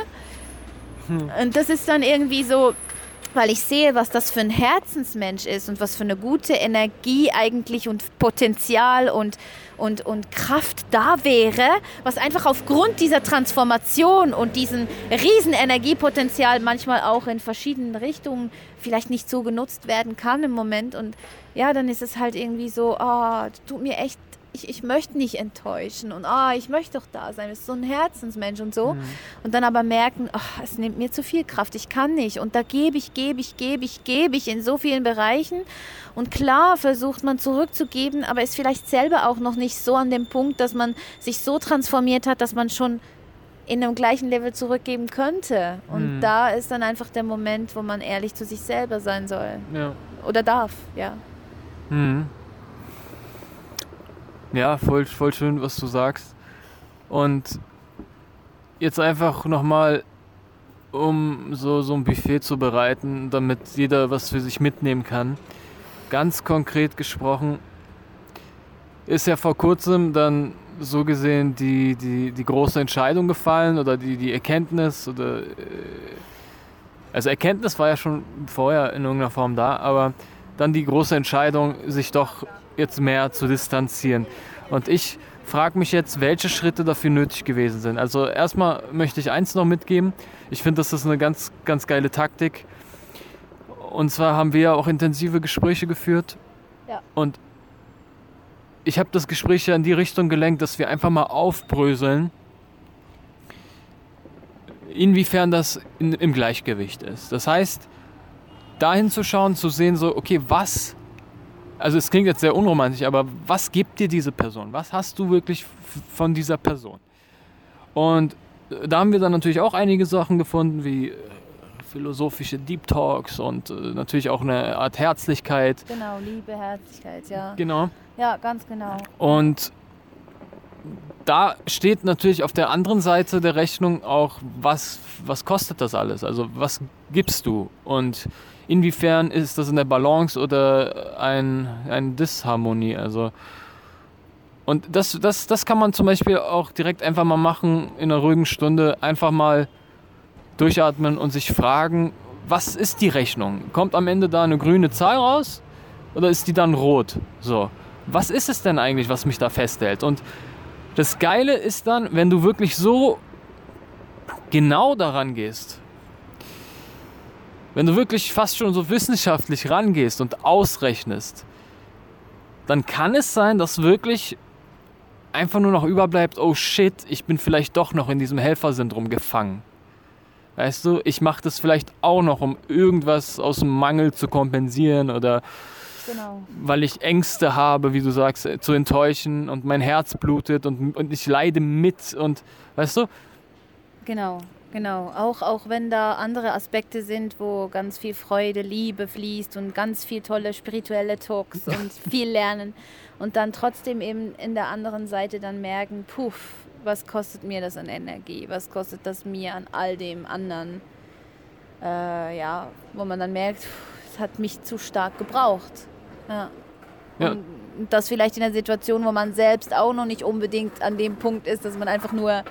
Und das ist dann irgendwie so, weil ich sehe, was das für ein Herzensmensch ist und was für eine gute Energie eigentlich und Potenzial und, und, und Kraft da wäre, was einfach aufgrund dieser Transformation und diesem riesen Energiepotenzial manchmal auch in verschiedenen Richtungen vielleicht nicht so genutzt werden kann im Moment. Und ja, dann ist es halt irgendwie so, ah, tut mir echt, ich, ich möchte nicht enttäuschen und ah, ich möchte doch da sein. Das ist so ein Herzensmensch und so. Mhm. Und dann aber merken, ach, es nimmt mir zu viel Kraft, ich kann nicht. Und da gebe ich, gebe ich, gebe ich, gebe ich in so vielen Bereichen. Und klar versucht man zurückzugeben, aber ist vielleicht selber auch noch nicht so an dem Punkt, dass man sich so transformiert hat, dass man schon in einem gleichen Level zurückgeben könnte. Und Mhm. da ist dann einfach der Moment, wo man ehrlich zu sich selber sein soll. Ja. Oder darf, ja. Mhm. Ja, voll, voll schön, was du sagst. Und jetzt einfach nochmal, um so, so ein Buffet zu bereiten, damit jeder was für sich mitnehmen kann. Ganz konkret gesprochen, ist ja vor kurzem dann so gesehen die, die, die große Entscheidung gefallen oder die, die Erkenntnis oder äh, also Erkenntnis war ja schon vorher in irgendeiner Form da, aber dann die große Entscheidung, sich doch jetzt mehr zu distanzieren. Und ich frage mich jetzt, welche Schritte dafür nötig gewesen sind. Also erstmal möchte ich eins noch mitgeben. Ich finde, das ist eine ganz, ganz geile Taktik. Und zwar haben wir ja auch intensive Gespräche geführt. Ja. Und ich habe das Gespräch ja in die Richtung gelenkt, dass wir einfach mal aufbröseln, inwiefern das in, im Gleichgewicht ist. Das heißt, dahin zu schauen, zu sehen, so, okay, was, also es klingt jetzt sehr unromantisch, aber was gibt dir diese Person? Was hast du wirklich von dieser Person? Und äh, da haben wir dann natürlich auch einige Sachen gefunden, wie äh, philosophische Deep Talks und äh, natürlich auch eine Art Herzlichkeit. Genau, Liebe, Herzlichkeit, ja. Genau. Ja, ganz genau. Und da steht natürlich auf der anderen Seite der Rechnung auch, was, was kostet das alles? Also was gibst du? Und inwiefern ist das in der Balance oder ein, eine Disharmonie? Also und das, das, das kann man zum Beispiel auch direkt einfach mal machen in einer ruhigen Stunde. Einfach mal durchatmen und sich fragen, was ist die Rechnung? Kommt am Ende da eine grüne Zahl raus oder ist die dann rot? So, was ist es denn eigentlich, was mich da festhält? Und das Geile ist dann, wenn du wirklich so genau daran gehst, wenn du wirklich fast schon so wissenschaftlich rangehst und ausrechnest, dann kann es sein, dass wirklich einfach nur noch überbleibt, oh shit, ich bin vielleicht doch noch in diesem Helfersyndrom gefangen. Weißt du, ich mache das vielleicht auch noch, um irgendwas aus dem Mangel zu kompensieren oder Genau. weil ich Ängste habe, wie du sagst, äh, zu enttäuschen und mein Herz blutet und, und ich leide mit und weißt du? Genau, genau. Auch, auch wenn da andere Aspekte sind, wo ganz viel Freude, Liebe fließt und ganz viel tolle spirituelle Talks und viel lernen und dann trotzdem eben in der anderen Seite dann merken, puff, was kostet mir das an Energie? Was kostet das mir an all dem anderen? Äh, ja, wo man dann merkt, pff, es hat mich zu stark gebraucht. Ja. Ja. Und das vielleicht in einer Situation, wo man selbst auch noch nicht unbedingt an dem Punkt ist, dass man einfach nur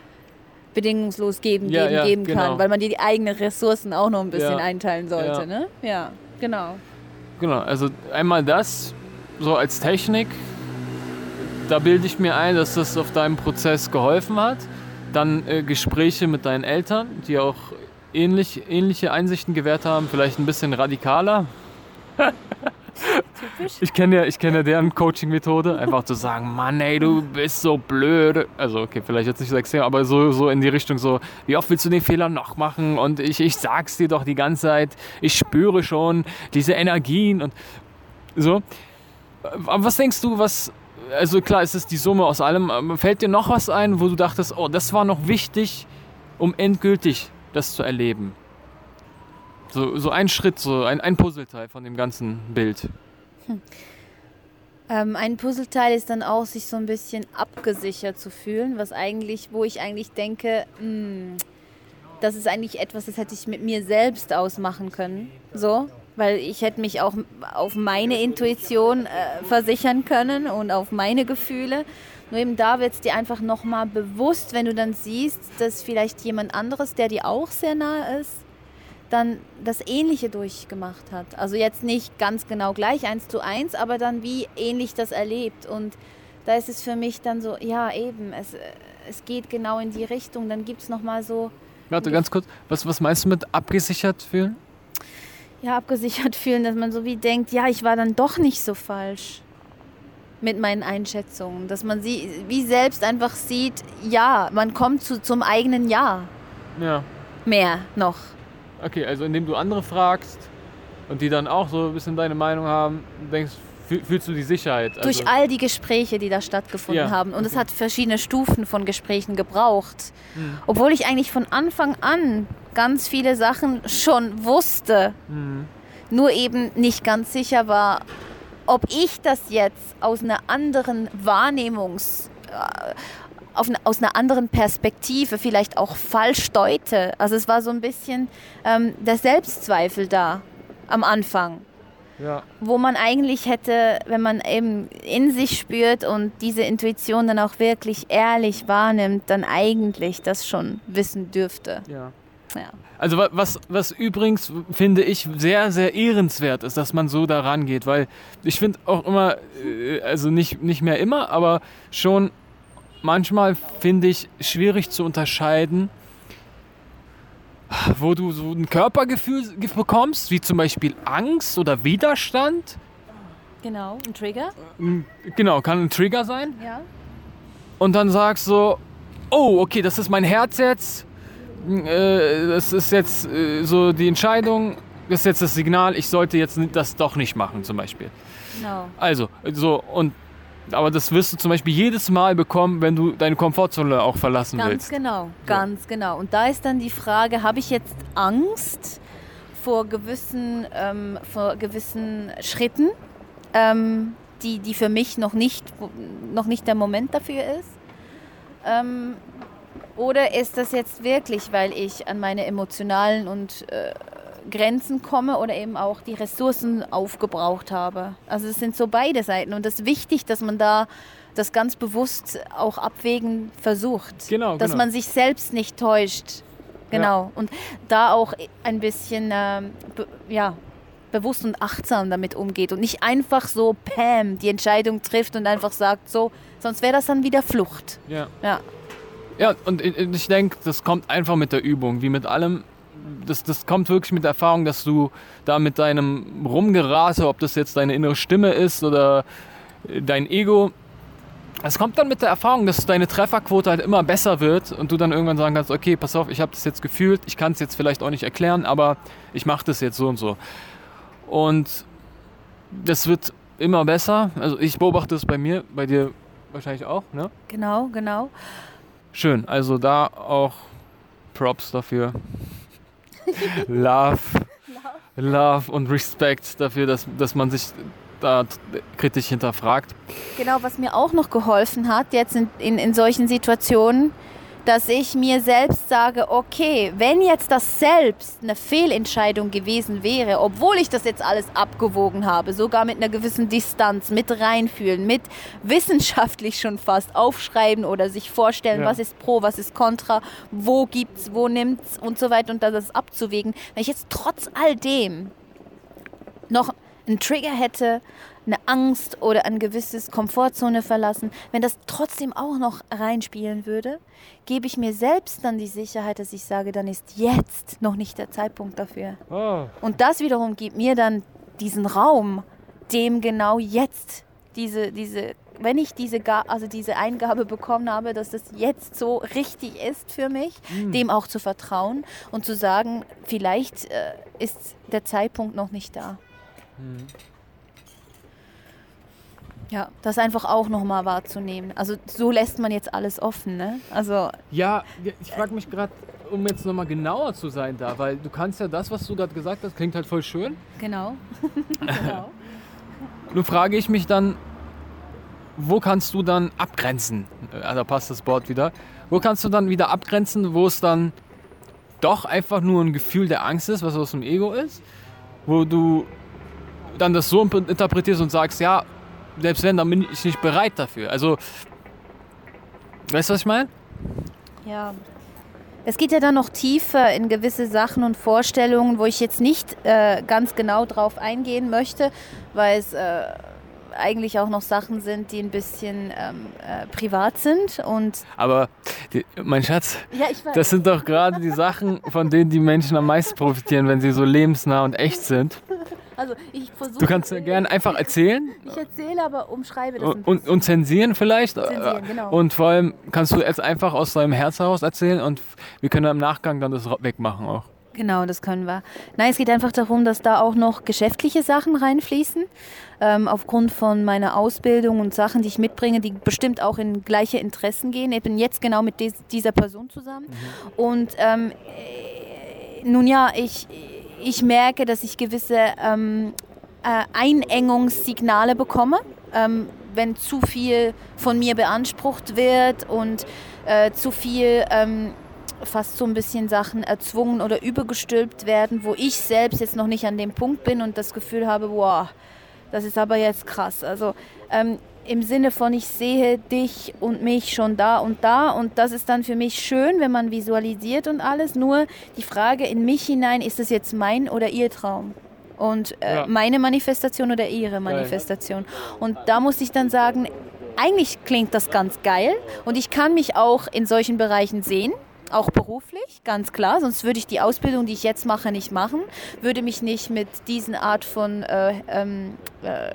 bedingungslos geben, Ja, geben, ja, geben genau. kann, weil man die, die eigenen Ressourcen auch noch ein bisschen Ja. einteilen sollte. Ja. Ne? Ja, genau. Genau, also einmal das, so als Technik, da bilde ich mir ein, dass das auf deinem Prozess geholfen hat. Dann äh, Gespräche mit deinen Eltern, die auch ähnlich, ähnliche Einsichten gewährt haben, vielleicht ein bisschen radikaler. Typisch. Ich kenne ja, ich kenne ja deren Coaching-Methode, einfach zu sagen, Mann, ey, du bist so blöd. Also okay, vielleicht jetzt nicht so extrem, aber so, so in die Richtung so, wie oft willst du den Fehler noch machen? Und ich, ich sag's dir doch die ganze Zeit, ich spüre schon diese Energien und so. Aber was denkst du, was, also klar, es ist die Summe aus allem, fällt dir noch was ein, wo du dachtest, oh, das war noch wichtig, um endgültig das zu erleben? So, so ein Schritt, so ein, ein Puzzleteil von dem ganzen Bild. Ähm, ein Puzzleteil ist dann auch, sich so ein bisschen abgesichert zu fühlen, was eigentlich, wo ich eigentlich denke, hm, das ist eigentlich etwas, das hätte ich mit mir selbst ausmachen können. So, weil ich hätte mich auch auf meine Intuition äh, versichern können und auf meine Gefühle. Nur eben da wird es dir einfach nochmal bewusst, wenn du dann siehst, dass vielleicht jemand anderes, der dir auch sehr nahe ist, dann das Ähnliche durchgemacht hat. Also jetzt nicht ganz genau gleich, eins zu eins, aber dann wie ähnlich das erlebt. Und da ist es für mich dann so, ja eben, es, es geht genau in die Richtung. Dann gibt es nochmal so... Warte, ganz kurz, was, was meinst du mit abgesichert fühlen? Ja, abgesichert fühlen, dass man so wie denkt, ja, ich war dann doch nicht so falsch mit meinen Einschätzungen. Dass man sie wie selbst einfach sieht, ja, man kommt zu, zum eigenen Ja. Ja. Mehr noch. Okay, also indem du andere fragst und die dann auch so ein bisschen deine Meinung haben, denkst, fühl- fühlst du die Sicherheit. Also, Durch all die Gespräche, die da stattgefunden Ja, haben. Und es okay. hat verschiedene Stufen von Gesprächen gebraucht. Mhm. Obwohl ich eigentlich von Anfang an ganz viele Sachen schon wusste. Mhm. Nur eben nicht ganz sicher war, ob ich das jetzt aus einer anderen Wahrnehmungs... äh, Auf aus einer anderen Perspektive vielleicht auch falsch deute. Also es war so ein bisschen ähm, der Selbstzweifel da am Anfang Ja. wo man eigentlich hätte, wenn man eben in sich spürt und diese Intuition dann auch wirklich ehrlich wahrnimmt, dann eigentlich das schon wissen dürfte. ja. Ja. Also wa- was, was übrigens, finde ich, sehr, sehr ehrenswert ist, dass man so da rangeht, weil ich finde auch immer, äh, also nicht, nicht mehr immer, aber schon manchmal finde ich schwierig zu unterscheiden, wo du so ein Körpergefühl ge- bekommst, wie zum Beispiel Angst oder Widerstand. Genau, ein Trigger. Mm, Genau, kann ein Trigger sein. Ja. und dann sagst so, oh, okay, das ist mein Herz jetzt, äh, das ist jetzt äh, so die Entscheidung, das ist jetzt das Signal, ich sollte jetzt das doch nicht machen zum Beispiel. Genau. Also, so, und, aber das wirst du zum Beispiel jedes Mal bekommen, wenn du deine Komfortzone auch verlassen Ganz willst. genau, ganz genau. Und da ist dann die Frage, habe ich jetzt Angst vor gewissen, ähm, vor gewissen Schritten, ähm, die, die für mich noch nicht, noch nicht der Moment dafür ist? Ähm, oder ist das jetzt wirklich, weil ich an meine emotionalen und äh, Grenzen komme oder eben auch die Ressourcen aufgebraucht habe? Also es sind so beide Seiten und es ist wichtig, dass man da das ganz bewusst auch abwägen versucht. Genau, Dass genau. man sich selbst nicht täuscht. Genau. Und da auch ein bisschen ähm, be ja, bewusst und achtsam damit umgeht und nicht einfach so Pam die Entscheidung trifft und einfach sagt so, sonst wäre das dann wieder Flucht. Ja. Ja. Ja, und ich- denke, das kommt einfach mit der Übung, wie mit allem. Das, das kommt wirklich mit der Erfahrung, dass du da mit deinem Rumgerate, ob das jetzt deine innere Stimme ist oder äh, dein Ego, es kommt dann mit der Erfahrung, dass deine Trefferquote halt immer besser wird und du dann irgendwann sagen kannst, okay, pass auf, ich habe das jetzt gefühlt, ich kann es jetzt vielleicht auch nicht erklären, aber ich mache das jetzt so und so. Und das wird immer besser. Also ich beobachte es bei mir, bei dir wahrscheinlich auch, ne? Genau, genau. Schön, also da auch Props dafür. Love, Love und Respekt dafür, dass, dass man sich da kritisch hinterfragt. Genau, was mir auch noch geholfen hat, jetzt in, in, in solchen Situationen, dass ich mir selbst sage, okay, wenn jetzt das selbst eine Fehlentscheidung gewesen wäre, obwohl ich das jetzt alles abgewogen habe, sogar mit einer gewissen Distanz, mit reinfühlen, mit wissenschaftlich schon fast aufschreiben oder sich vorstellen, Ja. was ist pro, was ist contra, wo gibt's, wo nimmt's und so weiter und das abzuwägen. Wenn ich jetzt trotz all dem noch einen Trigger hätte, eine Angst oder ein gewisses Komfortzone verlassen, wenn das trotzdem auch noch reinspielen würde, gebe ich mir selbst dann die Sicherheit, dass ich sage, dann ist jetzt noch nicht der Zeitpunkt dafür. Oh. Und das wiederum gibt mir dann diesen Raum, dem genau jetzt diese, diese wenn ich diese, also diese Eingabe bekommen habe, dass das jetzt so richtig ist für mich, dem auch zu vertrauen und zu sagen, vielleicht äh, ist der Zeitpunkt noch nicht da. Ja, das einfach auch nochmal wahrzunehmen. Also so lässt man jetzt alles offen, ne? Also Ja, ich frage mich gerade, um jetzt nochmal genauer zu sein da, weil du kannst ja das, was du gerade gesagt hast, klingt halt voll schön. genau. genau. Nun frage ich mich dann, wo kannst du dann abgrenzen? Äh, Da passt das Wort wieder. Wo kannst du dann wieder abgrenzen, wo es dann doch einfach nur ein Gefühl der Angst ist, was aus dem Ego ist, wo du dann das so interpretierst und sagst, ja, selbst wenn, dann bin ich nicht bereit dafür. Also, weißt du, was ich meine? Ja. Es geht ja dann noch tiefer in gewisse Sachen und Vorstellungen, wo ich jetzt nicht äh, ganz genau drauf eingehen möchte, weil es äh, eigentlich auch noch Sachen sind, die ein bisschen ähm, äh, privat sind. Und Aber, die, mein Schatz, ja, das sind doch gerade die Sachen, von denen die Menschen am meisten profitieren, wenn sie so lebensnah und echt sind. also ich versuche. Du kannst ja gerne einfach erzählen Ich erzähle, aber umschreibe das und, und zensieren vielleicht. Zensieren, genau. Und vor allem kannst du jetzt einfach aus deinem Herz heraus erzählen und wir können im Nachgang dann das wegmachen auch. Genau, das können wir. Nein, es geht einfach darum, dass da auch noch geschäftliche Sachen reinfließen. Ähm, aufgrund von meiner Ausbildung und Sachen, die ich mitbringe, die bestimmt auch in gleiche Interessen gehen. Ich bin jetzt genau mit dies, dieser Person zusammen. Und ähm, äh, nun ja, ich, ich merke, dass ich gewisse ähm, äh, Einengungssignale bekomme, ähm, wenn zu viel von mir beansprucht wird und äh, zu viel ähm, fast so ein bisschen Sachen erzwungen oder übergestülpt werden, wo ich selbst jetzt noch nicht an dem Punkt bin und das Gefühl habe, wow, das ist aber jetzt krass. Also ähm, im Sinne von, ich sehe dich und mich schon da und da und das ist dann für mich schön, wenn man visualisiert und alles. Nur die Frage in mich hinein, ist es jetzt mein oder ihr Traum? Und äh, Ja. meine Manifestation oder ihre Manifestation? Und da muss ich dann sagen, eigentlich klingt das ganz geil und ich kann mich auch in solchen Bereichen sehen. Auch beruflich, ganz klar. Sonst würde ich die Ausbildung, die ich jetzt mache, nicht machen. Würde mich nicht mit diesen Art von äh, ähm, äh,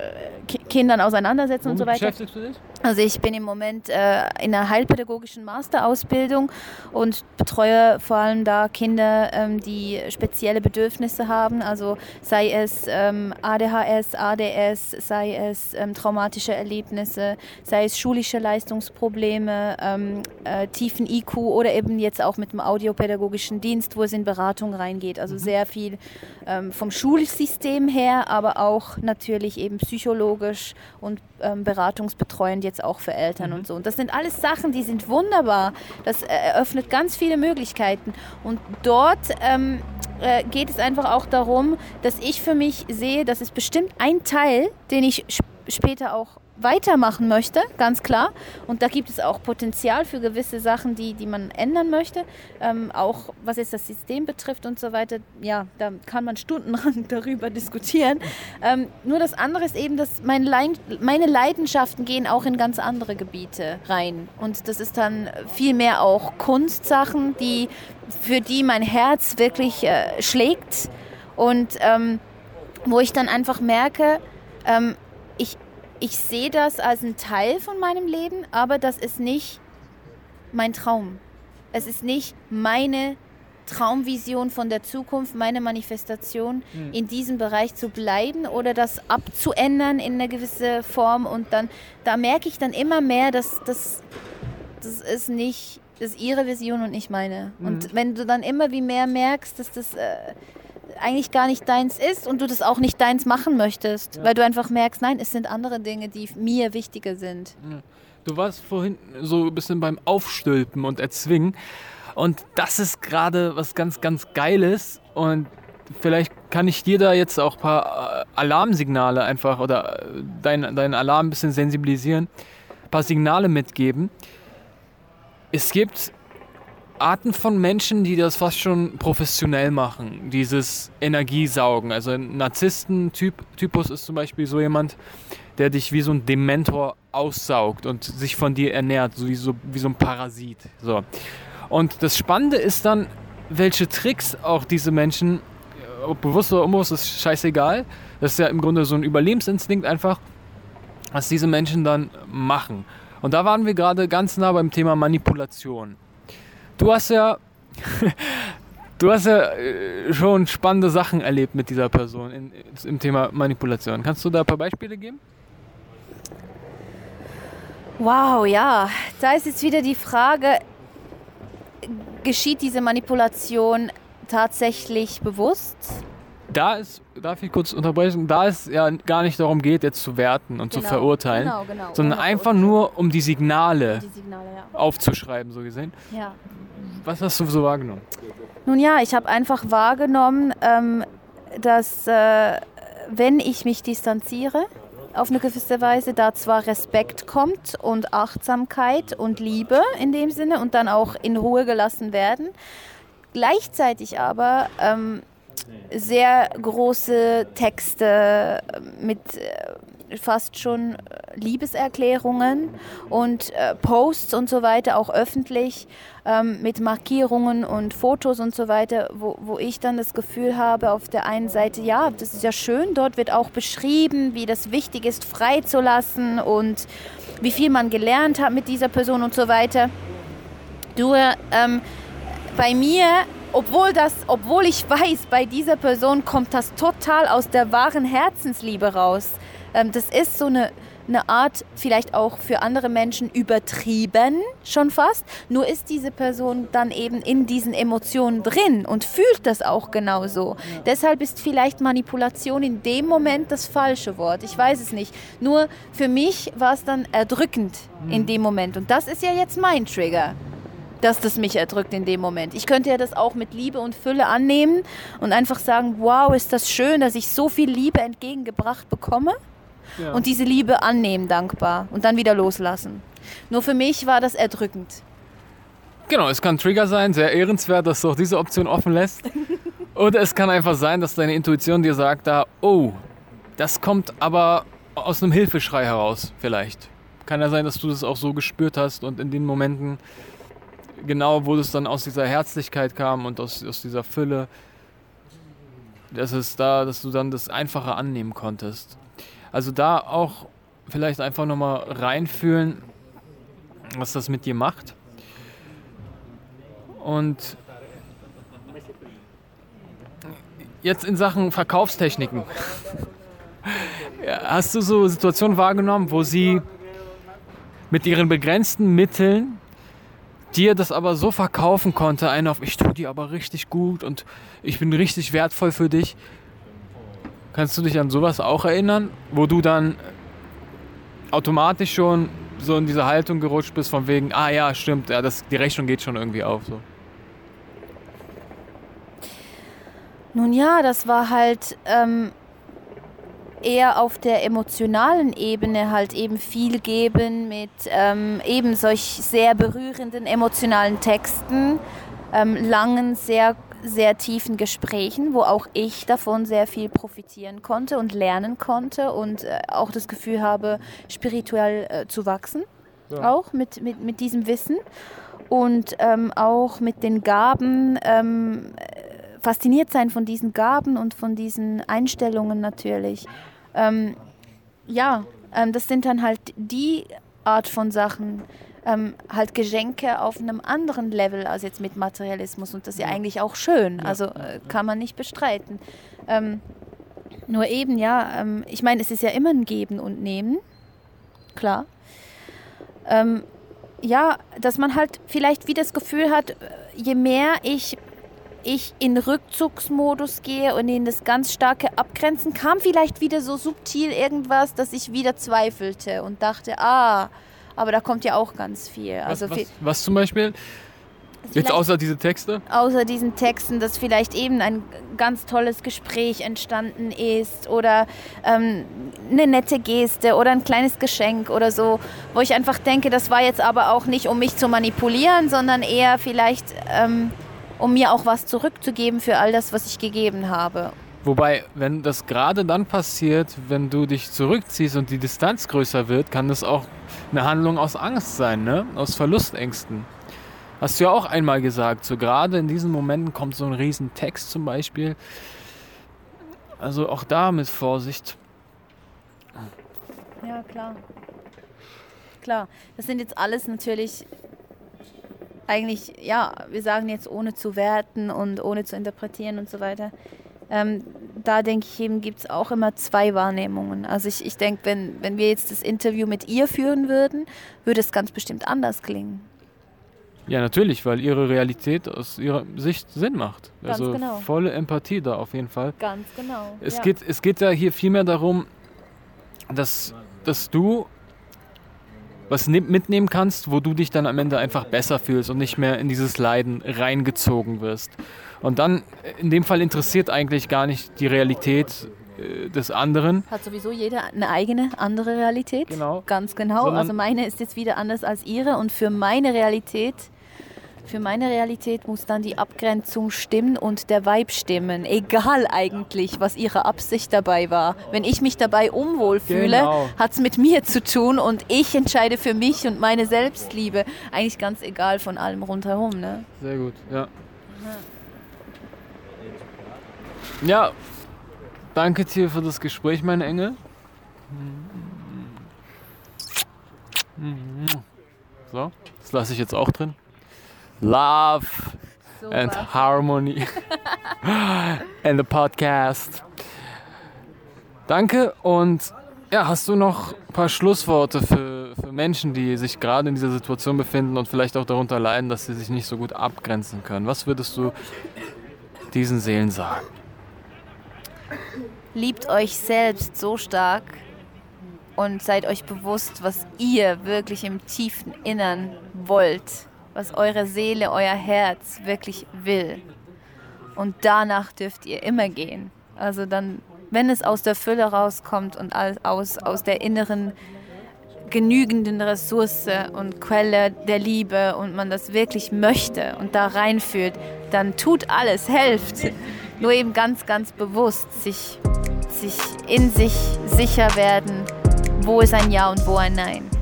Ki Kindern auseinandersetzen und so Womit weiter. beschäftigst du dich? Also ich bin im Moment äh, in einer heilpädagogischen Masterausbildung und betreue vor allem da Kinder, ähm, die spezielle Bedürfnisse haben. Also sei es ähm, ADHS, ADS, sei es ähm, traumatische Erlebnisse, sei es schulische Leistungsprobleme, ähm, äh, tiefen IQ oder eben jetzt auch mit dem audiopädagogischen Dienst, wo es in Beratung reingeht. Also sehr viel ähm, vom Schulsystem her, aber auch natürlich eben psychologisch und ähm, beratungsbetreuend jetzt auch für Eltern und so. Und das sind alles Sachen, die sind wunderbar. Das äh, eröffnet ganz viele Möglichkeiten. Und dort ähm, äh, geht es einfach auch darum, dass ich für mich sehe, das ist bestimmt ein Teil, den ich sp später auch weitermachen möchte, ganz klar. Und da gibt es auch Potenzial für gewisse Sachen, die, die man ändern möchte. Ähm, auch was jetzt das System betrifft und so weiter. Ja, da kann man stundenlang darüber diskutieren. Ähm, nur das andere ist eben, dass mein Lein meine Leidenschaften gehen auch in ganz andere Gebiete rein. Und das ist dann viel mehr auch Kunstsachen, die, für die mein Herz wirklich äh, schlägt. Und ähm, wo ich dann einfach merke, ähm, ich, ich sehe das als einen Teil von meinem Leben, aber das ist nicht mein Traum. Es ist nicht meine Traumvision von der Zukunft, meine Manifestation, in diesem Bereich zu bleiben oder das abzuändern in eine gewisse Form. Und dann, da merke ich dann immer mehr, dass das, das ist nicht, das ist ihre Vision und nicht meine. Und wenn du dann immer wie mehr merkst, dass das äh, eigentlich gar nicht deins ist und du das auch nicht deins machen möchtest, weil du einfach merkst, nein, es sind andere Dinge, die mir wichtiger sind. Du warst vorhin so ein bisschen beim Aufstülpen und Erzwingen. Und das ist gerade was ganz, ganz Geiles. Und vielleicht kann ich dir da jetzt auch ein paar äh, Alarmsignale einfach oder äh, deinen dein Alarm ein bisschen sensibilisieren, ein paar Signale mitgeben. Es gibt Arten von Menschen, die das fast schon professionell machen, dieses Energiesaugen. Also ein Narzissten-Typus ist zum Beispiel so jemand, der dich wie so ein Dementor aussaugt und sich von dir ernährt, so wie so, wie so ein Parasit. So. Und das Spannende ist dann, welche Tricks auch diese Menschen, ob bewusst oder unbewusst, ist scheißegal. Das ist ja im Grunde so ein Überlebensinstinkt einfach, was diese Menschen dann machen. Und da waren wir gerade ganz nah beim Thema Manipulation. Du hast ja, du hast ja äh, schon spannende Sachen erlebt mit dieser Person in, im Thema Manipulation. Kannst du da ein paar Beispiele geben? Wow, ja, da ist jetzt wieder die Frage, geschieht diese Manipulation tatsächlich bewusst? Da ist, darf ich kurz unterbrechen, da es ja gar nicht darum geht, jetzt zu werten und zu Genau, verurteilen, genau, genau, sondern einfach nur um die Signale Die Signale, ja. aufzuschreiben, so gesehen. ja. Was hast du so wahrgenommen? Nun ja, ich habe einfach wahrgenommen, ähm, dass äh, wenn ich mich distanziere, auf eine gewisse Weise, da zwar Respekt kommt und Achtsamkeit und Liebe in dem Sinne und dann auch in Ruhe gelassen werden, gleichzeitig aber ähm, sehr große Texte mit äh, fast schon Liebeserklärungen und äh, Posts und so weiter, auch öffentlich ähm, mit Markierungen und Fotos und so weiter, wo, wo ich dann das Gefühl habe, auf der einen Seite, ja, das ist ja schön, dort wird auch beschrieben, wie das wichtig ist, freizulassen und wie viel man gelernt hat mit dieser Person und so weiter. Du, ähm, bei mir obwohl, das, obwohl ich weiß, bei dieser Person kommt das total aus der wahren Herzensliebe raus. Ähm, das ist so eine, eine Art, vielleicht auch für andere Menschen übertrieben, schon fast. Nur ist diese Person dann eben in diesen Emotionen drin und fühlt das auch genauso. Ja. Deshalb ist vielleicht Manipulation in dem Moment das falsche Wort. Ich weiß es nicht. Nur für mich war es dann erdrückend mhm. in dem Moment. Und das ist ja jetzt mein Trigger dass das mich erdrückt in dem Moment. Ich könnte ja das auch mit Liebe und Fülle annehmen und einfach sagen, wow, ist das schön, dass ich so viel Liebe entgegengebracht bekomme ja. und diese Liebe annehmen dankbar und dann wieder loslassen. Nur für mich war das erdrückend. Genau, es kann Trigger sein, sehr ehrenswert, dass du auch diese Option offen lässt. Oder es kann einfach sein, dass deine Intuition dir sagt, da, oh, das kommt aber aus einem Hilfeschrei heraus, vielleicht. Kann ja sein, dass du das auch so gespürt hast und in den Momenten genau, wo es dann aus dieser Herzlichkeit kam und aus, aus dieser Fülle, dass es da, dass du dann das Einfache annehmen konntest. Also da auch vielleicht einfach nochmal reinfühlen, was das mit dir macht. Und jetzt in Sachen Verkaufstechniken. Hast du so Situationen wahrgenommen, wo sie mit ihren begrenzten Mitteln dir das aber so verkaufen konnte, einen auf, ich tue dir aber richtig gut und ich bin richtig wertvoll für dich. Kannst du dich an sowas auch erinnern, wo du dann automatisch schon so in diese Haltung gerutscht bist, von wegen, ah ja, stimmt, ja, das, die Rechnung geht schon irgendwie auf. So. Nun ja, das war halt ähm, eher auf der emotionalen Ebene halt eben viel geben mit ähm, eben solch sehr berührenden emotionalen Texten, ähm, langen, sehr, sehr tiefen Gesprächen, wo auch ich davon sehr viel profitieren konnte und lernen konnte und äh, auch das Gefühl habe, spirituell äh, zu wachsen, ja. auch mit, mit, mit diesem Wissen und ähm, auch mit den Gaben ähm, fasziniert sein von diesen Gaben und von diesen Einstellungen natürlich. Ähm, ja, ähm, das sind dann halt die Art von Sachen, ähm, halt Geschenke auf einem anderen Level als jetzt mit Materialismus und das ist ja eigentlich auch schön, also äh, kann man nicht bestreiten. Ähm, nur eben, ja, ähm, ich meine, es ist ja immer ein Geben und Nehmen, klar. Ähm, ja, dass man halt vielleicht wie das Gefühl hat, äh, je mehr ich ich in Rückzugsmodus gehe und in das ganz starke Abgrenzen, kam vielleicht wieder so subtil irgendwas, dass ich wieder zweifelte und dachte, ah, aber da kommt ja auch ganz viel. Also was, was, was zum Beispiel? Jetzt außer diese Texte? Außer diesen Texten, dass vielleicht eben ein ganz tolles Gespräch entstanden ist oder ähm, eine nette Geste oder ein kleines Geschenk oder so, wo ich einfach denke, das war jetzt aber auch nicht, um mich zu manipulieren, sondern eher vielleicht ähm, um mir auch was zurückzugeben für all das, was ich gegeben habe. Wobei, wenn das gerade dann passiert, wenn du dich zurückziehst und die Distanz größer wird, kann das auch eine Handlung aus Angst sein, ne? aus Verlustängsten. Hast du ja auch einmal gesagt, so gerade in diesen Momenten kommt so ein riesen Text zum Beispiel. Also auch da mit Vorsicht. Ja, klar. Klar, das sind jetzt alles natürlich eigentlich, ja, wir sagen jetzt ohne zu werten und ohne zu interpretieren und so weiter. Ähm, da denke ich eben, gibt es auch immer zwei Wahrnehmungen. Also ich, ich denke, wenn, wenn wir jetzt das Interview mit ihr führen würden, würde es ganz bestimmt anders klingen. Ja, natürlich, weil ihre Realität aus ihrer Sicht Sinn macht. Ganz also genau. volle Empathie da auf jeden Fall. Ganz genau. Es, ja. geht, es geht ja hier vielmehr darum, dass, dass du was ne- mitnehmen kannst, wo du dich dann am Ende einfach besser fühlst und nicht mehr in dieses Leiden reingezogen wirst. Und dann, in dem Fall interessiert eigentlich gar nicht die Realität äh, des anderen. Hat sowieso jeder eine eigene andere Realität. Genau. Ganz genau. Sondern- also meine ist jetzt wieder anders als ihre und für meine Realität, für meine Realität muss dann die Abgrenzung stimmen und der Vibe stimmen. Egal eigentlich, was ihre Absicht dabei war. Wenn ich mich dabei unwohl fühle, Genau. hat es mit mir zu tun und ich entscheide für mich und meine Selbstliebe. Eigentlich ganz egal von allem rundherum. Ne? Sehr gut, ja. Ja, danke dir für das Gespräch, mein Engel. So, das lasse ich jetzt auch drin. Love and harmony and the podcast. Danke und ja, hast du noch ein paar Schlussworte für, für Menschen, die sich gerade in dieser Situation befinden und vielleicht auch darunter leiden, dass sie sich nicht so gut abgrenzen können? Was würdest du diesen Seelen sagen? Liebt euch selbst so stark und seid euch bewusst, was ihr wirklich im tiefen Innern wollt, was eure Seele, euer Herz wirklich will. Und danach dürft ihr immer gehen. Also dann, wenn es aus der Fülle rauskommt und aus, aus der inneren genügenden Ressource und Quelle der Liebe und man das wirklich möchte und da reinfühlt, dann tut alles, helft. Nur eben ganz, ganz bewusst sich, sich in sich sicher werden, wo ist ein Ja und wo ein Nein.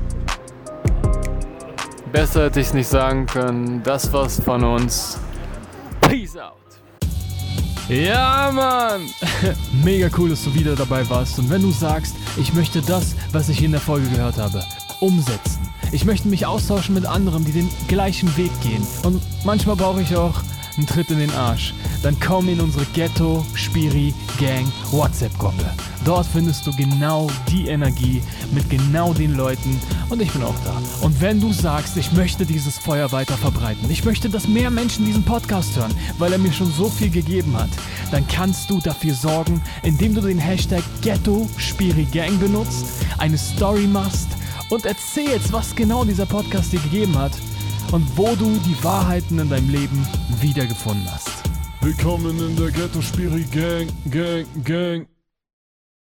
Besser hätte ich es nicht sagen können. Das war's von uns. Peace out. Ja, Mann! Mega cool, dass du wieder dabei warst. Und wenn du sagst, ich möchte das, was ich in der Folge gehört habe, umsetzen. Ich möchte mich austauschen mit anderen, die den gleichen Weg gehen. Und manchmal brauche ich auch einen Tritt in den Arsch. Dann komm in unsere Ghetto Spiri Gang WhatsApp-Gruppe. Dort findest du genau die Energie mit genau den Leuten und ich bin auch da. Und wenn du sagst, ich möchte dieses Feuer weiter verbreiten, ich möchte, dass mehr Menschen diesen Podcast hören, weil er mir schon so viel gegeben hat, dann kannst du dafür sorgen, indem du den Hashtag Ghetto Spiri Gang benutzt, eine Story machst und erzählst, was genau dieser Podcast dir gegeben hat und wo du die Wahrheiten in deinem Leben wiedergefunden hast. Willkommen in der Ghetto Spiri Gang, Gang, Gang.